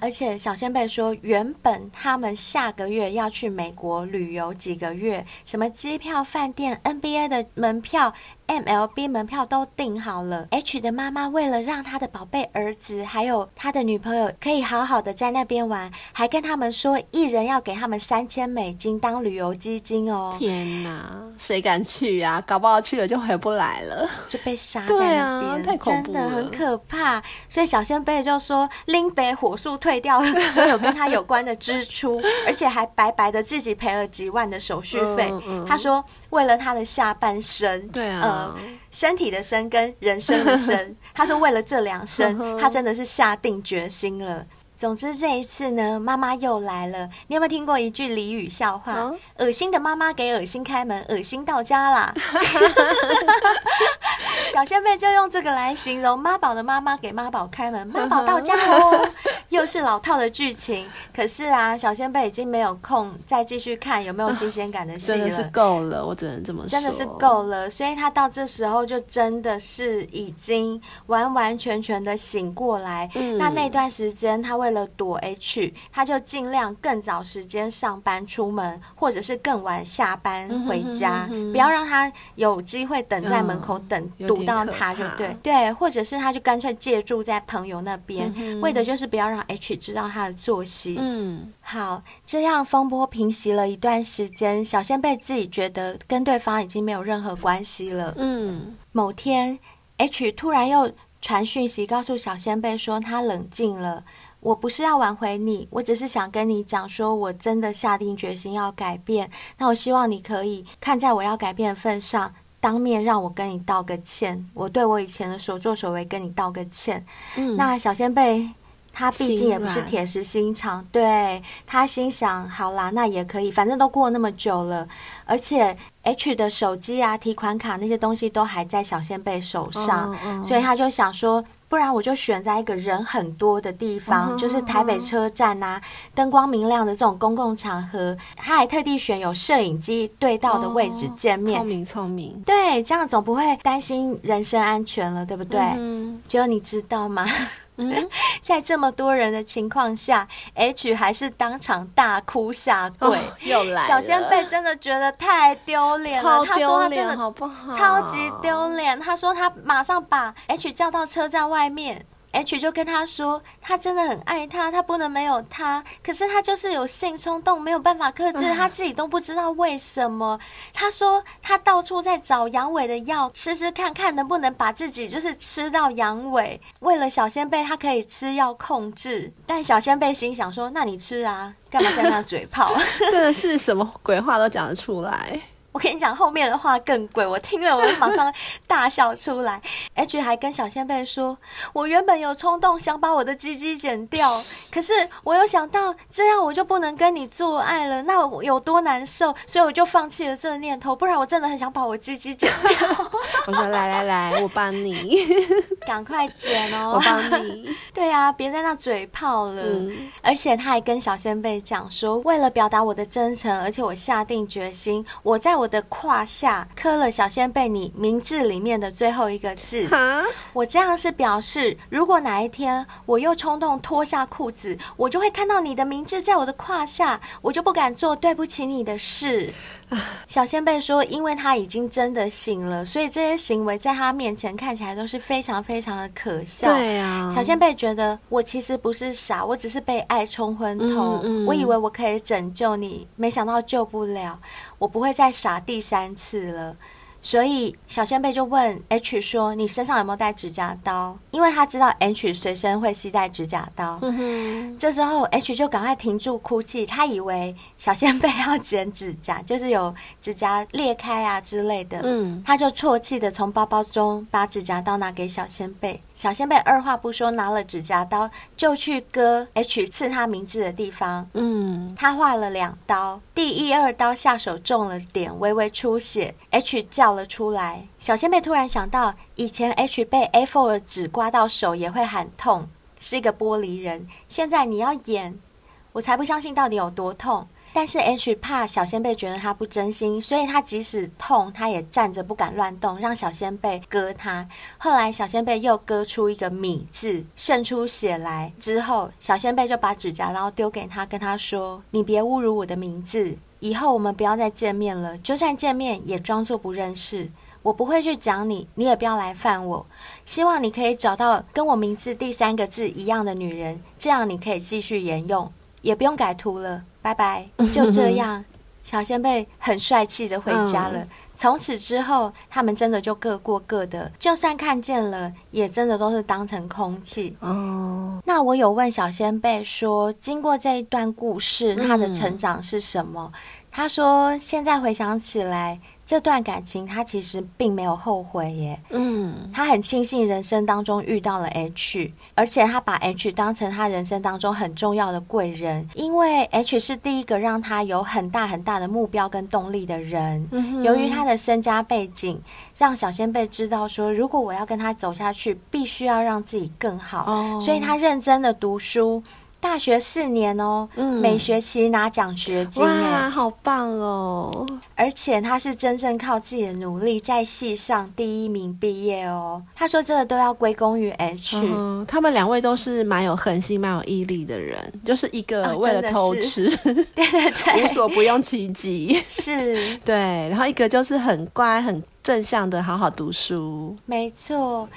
而且小仙贝说，原本他们下个月要去美国旅游几个月，什么机票、饭店、NBA 的门票。MLB 门票都订好了，H 的妈妈为了让他的宝贝儿子还有他的女朋友可以好好的在那边玩，还跟他们说一人要给他们三千美金当旅游基金哦。天哪，谁敢去啊？搞不好去了就回不来了，就被杀在那边，啊、太恐怖了，真的很可怕。所以小仙贝就说林北火速退掉所有跟他有关的支出，[laughs] 而且还白白的自己赔了几万的手续费。嗯嗯、他说为了他的下半生，对啊。嗯身体的身跟人生的生，[laughs] 他说为了这两生，[laughs] 他真的是下定决心了。总之这一次呢，妈妈又来了。你有没有听过一句俚语笑话？恶、嗯、心的妈妈给恶心开门，恶心到家啦。[laughs] 小仙贝就用这个来形容妈宝的妈妈给妈宝开门，妈宝到家哦。又是老套的剧情，可是啊，小仙贝已经没有空再继续看有没有新鲜感的戏了。真的是够了，我只能这么说。真的是够了，所以他到这时候就真的是已经完完全全的醒过来。嗯、那那段时间他。为了躲 H，他就尽量更早时间上班出门，或者是更晚下班回家，不要让他有机会等在门口等、嗯、堵到他就对对，或者是他就干脆借住在朋友那边，嗯、为的就是不要让 H 知道他的作息。嗯，好，这样风波平息了一段时间，小仙贝自己觉得跟对方已经没有任何关系了。嗯，某天 H 突然又传讯息告诉小仙贝说他冷静了。我不是要挽回你，我只是想跟你讲，说我真的下定决心要改变。那我希望你可以看在我要改变的份上，当面让我跟你道个歉。我对我以前的所作所为跟你道个歉。嗯，那小仙贝他毕竟也不是铁石心肠，心。对，他心想，好啦，那也可以，反正都过那么久了，而且 H 的手机啊、提款卡那些东西都还在小仙贝手上，哦哦、所以他就想说。不然我就选在一个人很多的地方，uh. 就是台北车站啊，灯光明亮的这种公共场合。他还特地选有摄影机对到的位置见面。聪明聪明，对，这样总不会担心人身安全了，对不对？嗯，只有你知道吗？嗯，[laughs] 在这么多人的情况下，H 还是当场大哭下跪。哦、又来了，小仙贝真的觉得太丢脸了。他说他真的好不好？超级丢脸。他说他马上把 H 叫到车站外面，H 就跟他说，他真的很爱他，他不能没有他。可是他就是有性冲动，没有办法克制，他自己都不知道为什么。他说他到处在找阳痿的药吃吃看看，能不能把自己就是吃到阳痿。为了小仙贝，他可以吃药控制。但小仙贝心想说：“那你吃啊，干嘛在那嘴炮？” [laughs] 真的是什么鬼话都讲得出来。我跟你讲，后面的话更贵，我听了我就马上大笑出来。H 还跟小仙贝说：“我原本有冲动想把我的鸡鸡剪掉，可是我又想到这样我就不能跟你做爱了，那我有多难受，所以我就放弃了这个念头。不然我真的很想把我鸡鸡剪掉。[laughs] ”我说：“来来来，我帮你，[laughs] 赶快剪哦，我帮你。”对啊，别在那嘴炮了。嗯、而且他还跟小仙贝讲说：“为了表达我的真诚，而且我下定决心，我在我。”的胯下刻了小仙贝你名字里面的最后一个字。我这样是表示，如果哪一天我又冲动脱下裤子，我就会看到你的名字在我的胯下，我就不敢做对不起你的事。[laughs] 小先辈说，因为他已经真的醒了，所以这些行为在他面前看起来都是非常非常的可笑。对啊，小先辈觉得我其实不是傻，我只是被爱冲昏头。嗯嗯，我以为我可以拯救你，没想到救不了。我不会再傻第三次了。所以小仙贝就问 H 说：“你身上有没有带指甲刀？”因为他知道 H 随身会携带指甲刀。这时候 H 就赶快停住哭泣，他以为小仙贝要剪指甲，[laughs] 就是有指甲裂开啊之类的。嗯。他就啜泣的从包包中把指甲刀拿给小仙贝。小仙贝二话不说拿了指甲刀就去割 H 刺他名字的地方。嗯。他划了两刀，第一二刀下手重了点，微微出血。H 叫。叫了出来，小仙贝突然想到，以前 H 被 A4 的纸刮到手也会喊痛，是一个玻璃人。现在你要演，我才不相信到底有多痛。但是 H 怕小仙贝觉得他不真心，所以他即使痛，他也站着不敢乱动，让小仙贝割他。后来小仙贝又割出一个米字，渗出血来之后，小仙贝就把指甲刀丢给他，跟他说：“你别侮辱我的名字。”以后我们不要再见面了，就算见面也装作不认识。我不会去讲你，你也不要来烦我。希望你可以找到跟我名字第三个字一样的女人，这样你可以继续沿用，也不用改图了。拜拜，[laughs] 就这样。小仙贝很帅气的回家了。从此之后，他们真的就各过各的，就算看见了，也真的都是当成空气。哦，那我有问小仙贝说，经过这一段故事，他的成长是什么？嗯、他说，现在回想起来。这段感情，他其实并没有后悔耶。嗯，他很庆幸人生当中遇到了 H，而且他把 H 当成他人生当中很重要的贵人，因为 H 是第一个让他有很大很大的目标跟动力的人。嗯，由于他的身家背景，让小仙贝知道说，如果我要跟他走下去，必须要让自己更好。哦，所以他认真的读书。大学四年哦，嗯、每学期拿奖学金，哇，好棒哦！而且他是真正靠自己的努力在系上第一名毕业哦。他说这个都要归功于 H。嗯，他们两位都是蛮有恒心、蛮有毅力的人，就是一个为了偷吃，哦、[laughs] 对对对，无所不用其极，是，对。然后一个就是很乖、很正向的，好好读书，没错。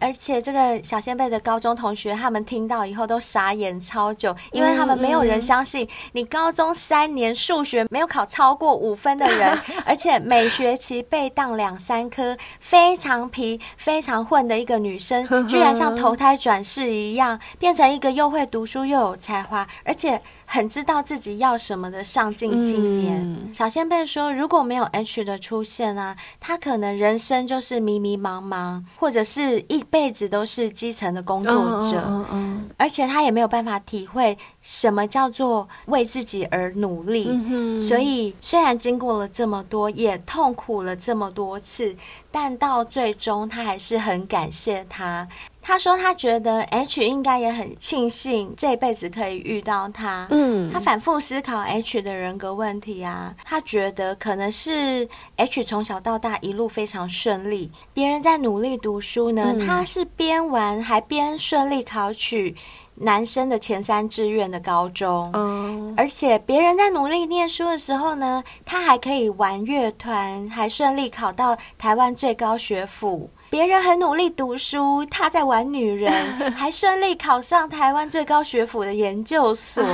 而且这个小仙贝的高中同学，他们听到以后都傻眼超久，因为他们没有人相信你高中三年数学没有考超过五分的人，[laughs] 而且每学期被当两三科，非常皮、非常混的一个女生，[laughs] 居然像投胎转世一样，变成一个又会读书又有才华，而且。很知道自己要什么的上进青年。嗯、小仙贝说：“如果没有 H 的出现啊，他可能人生就是迷迷茫茫，或者是一辈子都是基层的工作者。哦哦哦、而且他也没有办法体会什么叫做为自己而努力。嗯、所以，虽然经过了这么多，也痛苦了这么多次，但到最终，他还是很感谢他。”他说：“他觉得 H 应该也很庆幸这辈子可以遇到他。嗯，他反复思考 H 的人格问题啊。他觉得可能是 H 从小到大一路非常顺利，别人在努力读书呢，嗯、他是边玩还边顺利考取男生的前三志愿的高中。嗯，而且别人在努力念书的时候呢，他还可以玩乐团，还顺利考到台湾最高学府。”别人很努力读书，他在玩女人，[laughs] 还顺利考上台湾最高学府的研究所。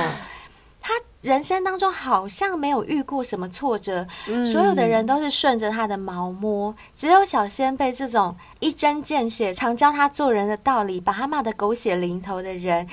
他人生当中好像没有遇过什么挫折，嗯、所有的人都是顺着他的毛摸，只有小仙贝这种一针见血、常教他做人的道理，把他骂得狗血淋头的人，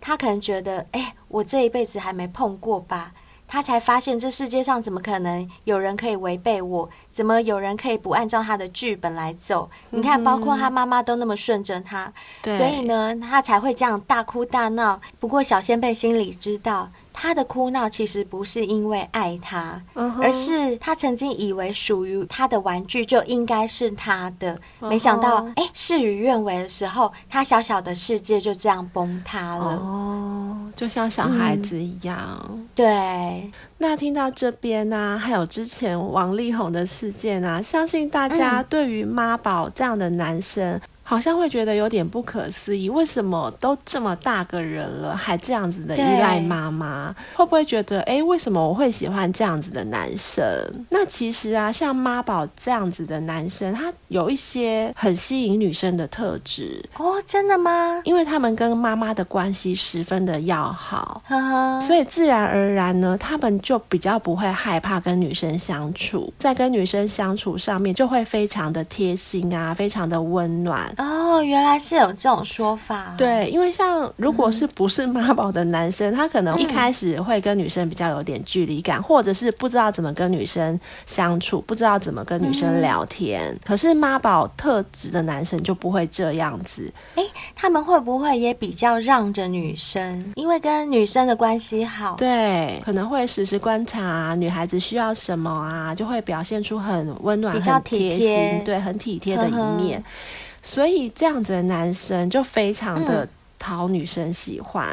他可能觉得，哎、欸，我这一辈子还没碰过吧。他才发现，这世界上怎么可能有人可以违背我？怎么有人可以不按照他的剧本来走？你看，包括他妈妈都那么顺着他，所以呢，他才会这样大哭大闹。不过，小仙贝心里知道。他的哭闹其实不是因为爱他，uh huh. 而是他曾经以为属于他的玩具就应该是他的，uh huh. 没想到，哎、欸，事与愿违的时候，他小小的世界就这样崩塌了。哦，oh, 就像小孩子一样。嗯、对。那听到这边呢、啊，还有之前王力宏的事件啊，相信大家对于妈宝这样的男生。嗯好像会觉得有点不可思议，为什么都这么大个人了，还这样子的依赖妈妈？会不会觉得，哎，为什么我会喜欢这样子的男生？那其实啊，像妈宝这样子的男生，他有一些很吸引女生的特质哦，真的吗？因为他们跟妈妈的关系十分的要好，呵呵所以自然而然呢，他们就比较不会害怕跟女生相处，在跟女生相处上面就会非常的贴心啊，非常的温暖。哦，原来是有这种说法。对，因为像如果是不是妈宝的男生，嗯、他可能一开始会跟女生比较有点距离感，嗯、或者是不知道怎么跟女生相处，不知道怎么跟女生聊天。嗯、可是妈宝特质的男生就不会这样子。哎，他们会不会也比较让着女生？因为跟女生的关系好，对，可能会时时观察女孩子需要什么啊，就会表现出很温暖、比较贴心，对，很体贴的一面。呵呵所以这样子的男生就非常的讨女生喜欢，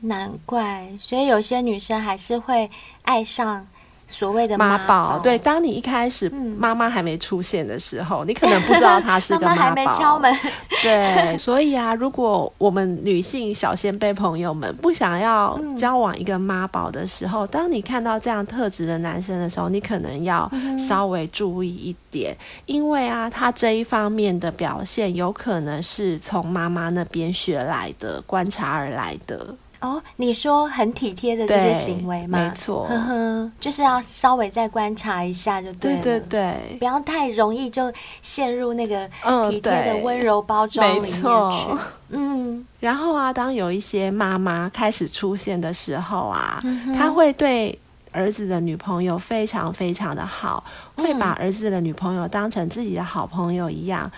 嗯，难怪。所以有些女生还是会爱上。所谓的妈宝，对，当你一开始妈妈还没出现的时候，嗯、你可能不知道她是个妈宝，妈妈还没敲门。[laughs] 对，所以啊，如果我们女性小仙贝朋友们不想要交往一个妈宝的时候，嗯、当你看到这样特质的男生的时候，你可能要稍微注意一点，嗯、因为啊，他这一方面的表现有可能是从妈妈那边学来的，观察而来的。哦，你说很体贴的这些行为吗？没错，呵呵，就是要稍微再观察一下就对了。对对对，不要太容易就陷入那个体贴的温柔包装里面去。嗯，嗯，然后啊，当有一些妈妈开始出现的时候啊，嗯、哼他会对儿子的女朋友非常非常的好，嗯、会把儿子的女朋友当成自己的好朋友一样。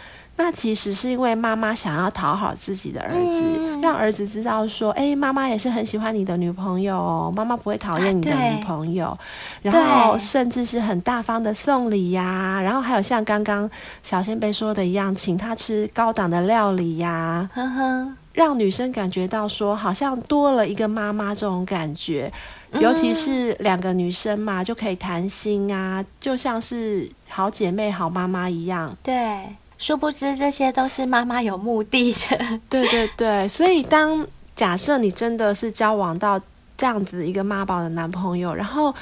那其实是因为妈妈想要讨好自己的儿子，嗯、让儿子知道说，哎，妈妈也是很喜欢你的女朋友哦，妈妈不会讨厌你的女朋友，对然后甚至是很大方的送礼呀、啊，然后还有像刚刚小仙贝说的一样，请他吃高档的料理呀、啊，呵呵。让女生感觉到说好像多了一个妈妈这种感觉，尤其是两个女生嘛，就可以谈心啊，就像是好姐妹、好妈妈一样，对。殊不知，这些都是妈妈有目的的。[laughs] 对对对，所以当假设你真的是交往到这样子一个妈宝的男朋友，然后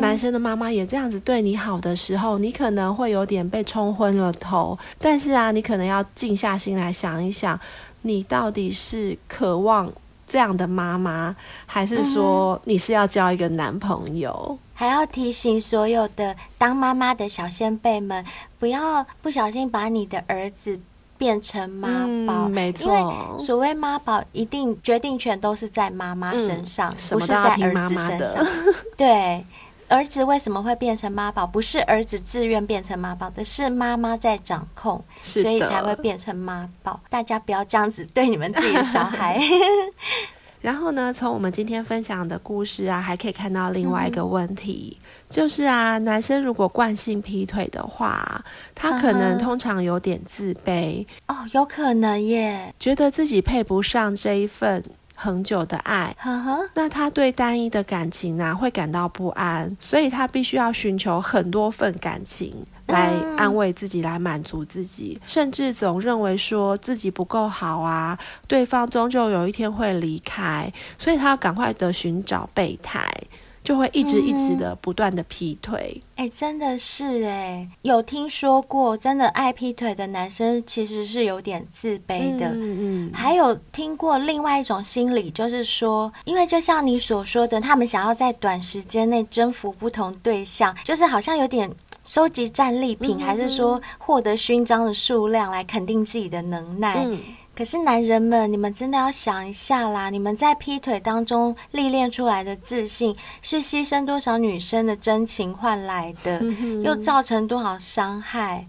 男生的妈妈也这样子对你好的时候，你可能会有点被冲昏了头。但是啊，你可能要静下心来想一想，你到底是渴望这样的妈妈，还是说你是要交一个男朋友？还要提醒所有的当妈妈的小先辈们，不要不小心把你的儿子变成妈宝。嗯，没错。因为所谓妈宝，一定决定权都是在妈妈身上，嗯，不是在儿子身上。对，儿子为什么会变成妈宝？不是儿子自愿变成妈宝的，是妈妈在掌控，所以才会变成妈宝。大家不要这样子对你们自己的小孩。[laughs] [laughs] 然后呢，从我们今天分享的故事啊，还可以看到另外一个问题，嗯、就是啊，男生如果惯性劈腿的话，他可能通常有点自卑哦，有可能耶，觉得自己配不上这一份恒久的爱，呵呵，那他对单一的感情呢、啊，会感到不安，所以他必须要寻求很多份感情。来安慰自己，来满足自己，甚至总认为说自己不够好啊，对方终究有一天会离开，所以他要赶快的寻找备胎。就会一直一直的不断的劈腿。哎、嗯，真的是哎，有听说过，真的爱劈腿的男生其实是有点自卑的。嗯嗯，还有听过另外一种心理，就是说，因为就像你所说的，他们想要在短时间内征服不同对象，就是好像有点收集战利品，嗯、还是说获得勋章的数量来肯定自己的能耐。嗯可是男人们，你们真的要想一下啦！你们在劈腿当中历练出来的自信，是牺牲多少女生的真情换来的，嗯、又造成多少伤害？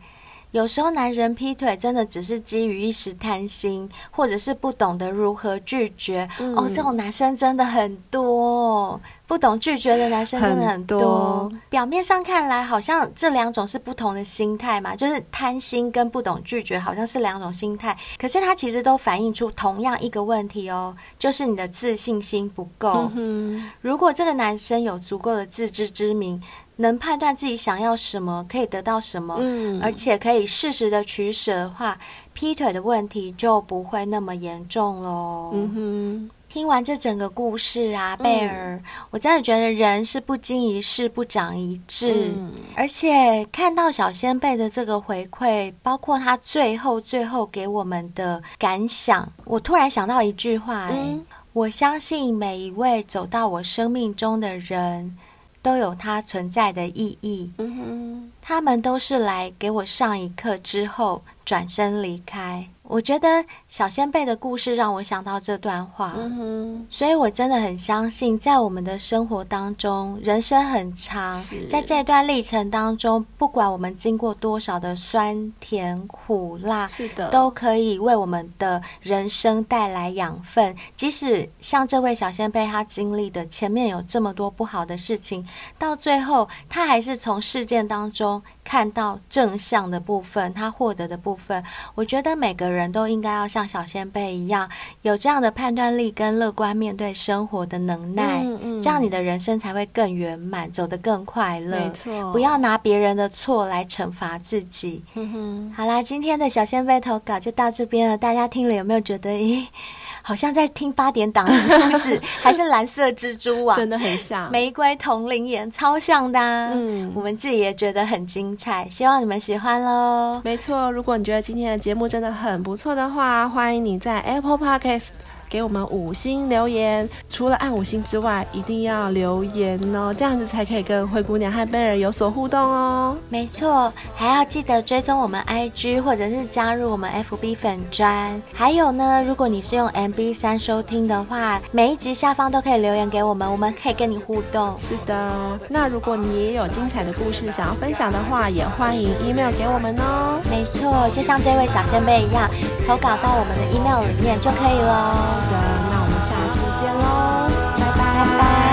有时候男人劈腿真的只是基于一时贪心，或者是不懂得如何拒绝。嗯、哦，这种男生真的很多。不懂拒绝的男生真的很多。很多。表面上看来，好像这两种是不同的心态嘛，就是贪心跟不懂拒绝好像是两种心态。可是它其实都反映出同样一个问题哦，就是你的自信心不够。嗯、如果这个男生有足够的自知之明，能判断自己想要什么，可以得到什么，嗯、而且可以适时的取舍的话，劈腿的问题就不会那么严重喽。嗯哼。听完这整个故事啊，贝尔，嗯、我真的觉得人是不经一事不长一智，嗯、而且看到小仙贝的这个回馈，包括他最后最后给我们的感想，我突然想到一句话、欸，嗯、我相信每一位走到我生命中的人都有他存在的意义，嗯、哼。他们都是来给我上一课之后转身离开。我觉得小先辈的故事让我想到这段话，嗯、所以我真的很相信，在我们的生活当中，人生很长，在这段历程当中，不管我们经过多少的酸甜苦辣，是的，都可以为我们的人生带来养分。即使像这位小先辈，他经历的前面有这么多不好的事情，到最后，他还是从事件当中看到正向的部分，他获得的部分。我觉得每个人。都应该要像小仙贝一样，有这样的判断力跟乐观面对生活的能耐，嗯嗯、这样你的人生才会更圆满，走得更快乐。没错，不要拿别人的错来惩罚自己。嗯、好啦，今天的小仙贝投稿就到这边了，大家听了有没有觉得，咦？好像在听八点档的故事，还是蓝色蜘蛛网，真的很像玫瑰瞳铃眼，超像的啊。嗯，我们自己也觉得很精彩，希望你们喜欢喽。没错，如果你觉得今天的节目真的很不错的话，欢迎你在 Apple Podcast。给我们五星留言，除了按五星之外，一定要留言哦，这样子才可以跟灰姑娘和贝尔有所互动哦。没错，还要记得追踪我们 IG 或者是加入我们 FB 粉专。还有呢，如果你是用 MB 三收听的话，每一集下方都可以留言给我们，我们可以跟你互动。是的，那如果你也有精彩的故事想要分享的话，也欢迎 email 给我们哦。没错，就像这位小仙贝一样，投稿到我们的 email 里面就可以了。的，那我们下次见喽，拜拜。拜拜。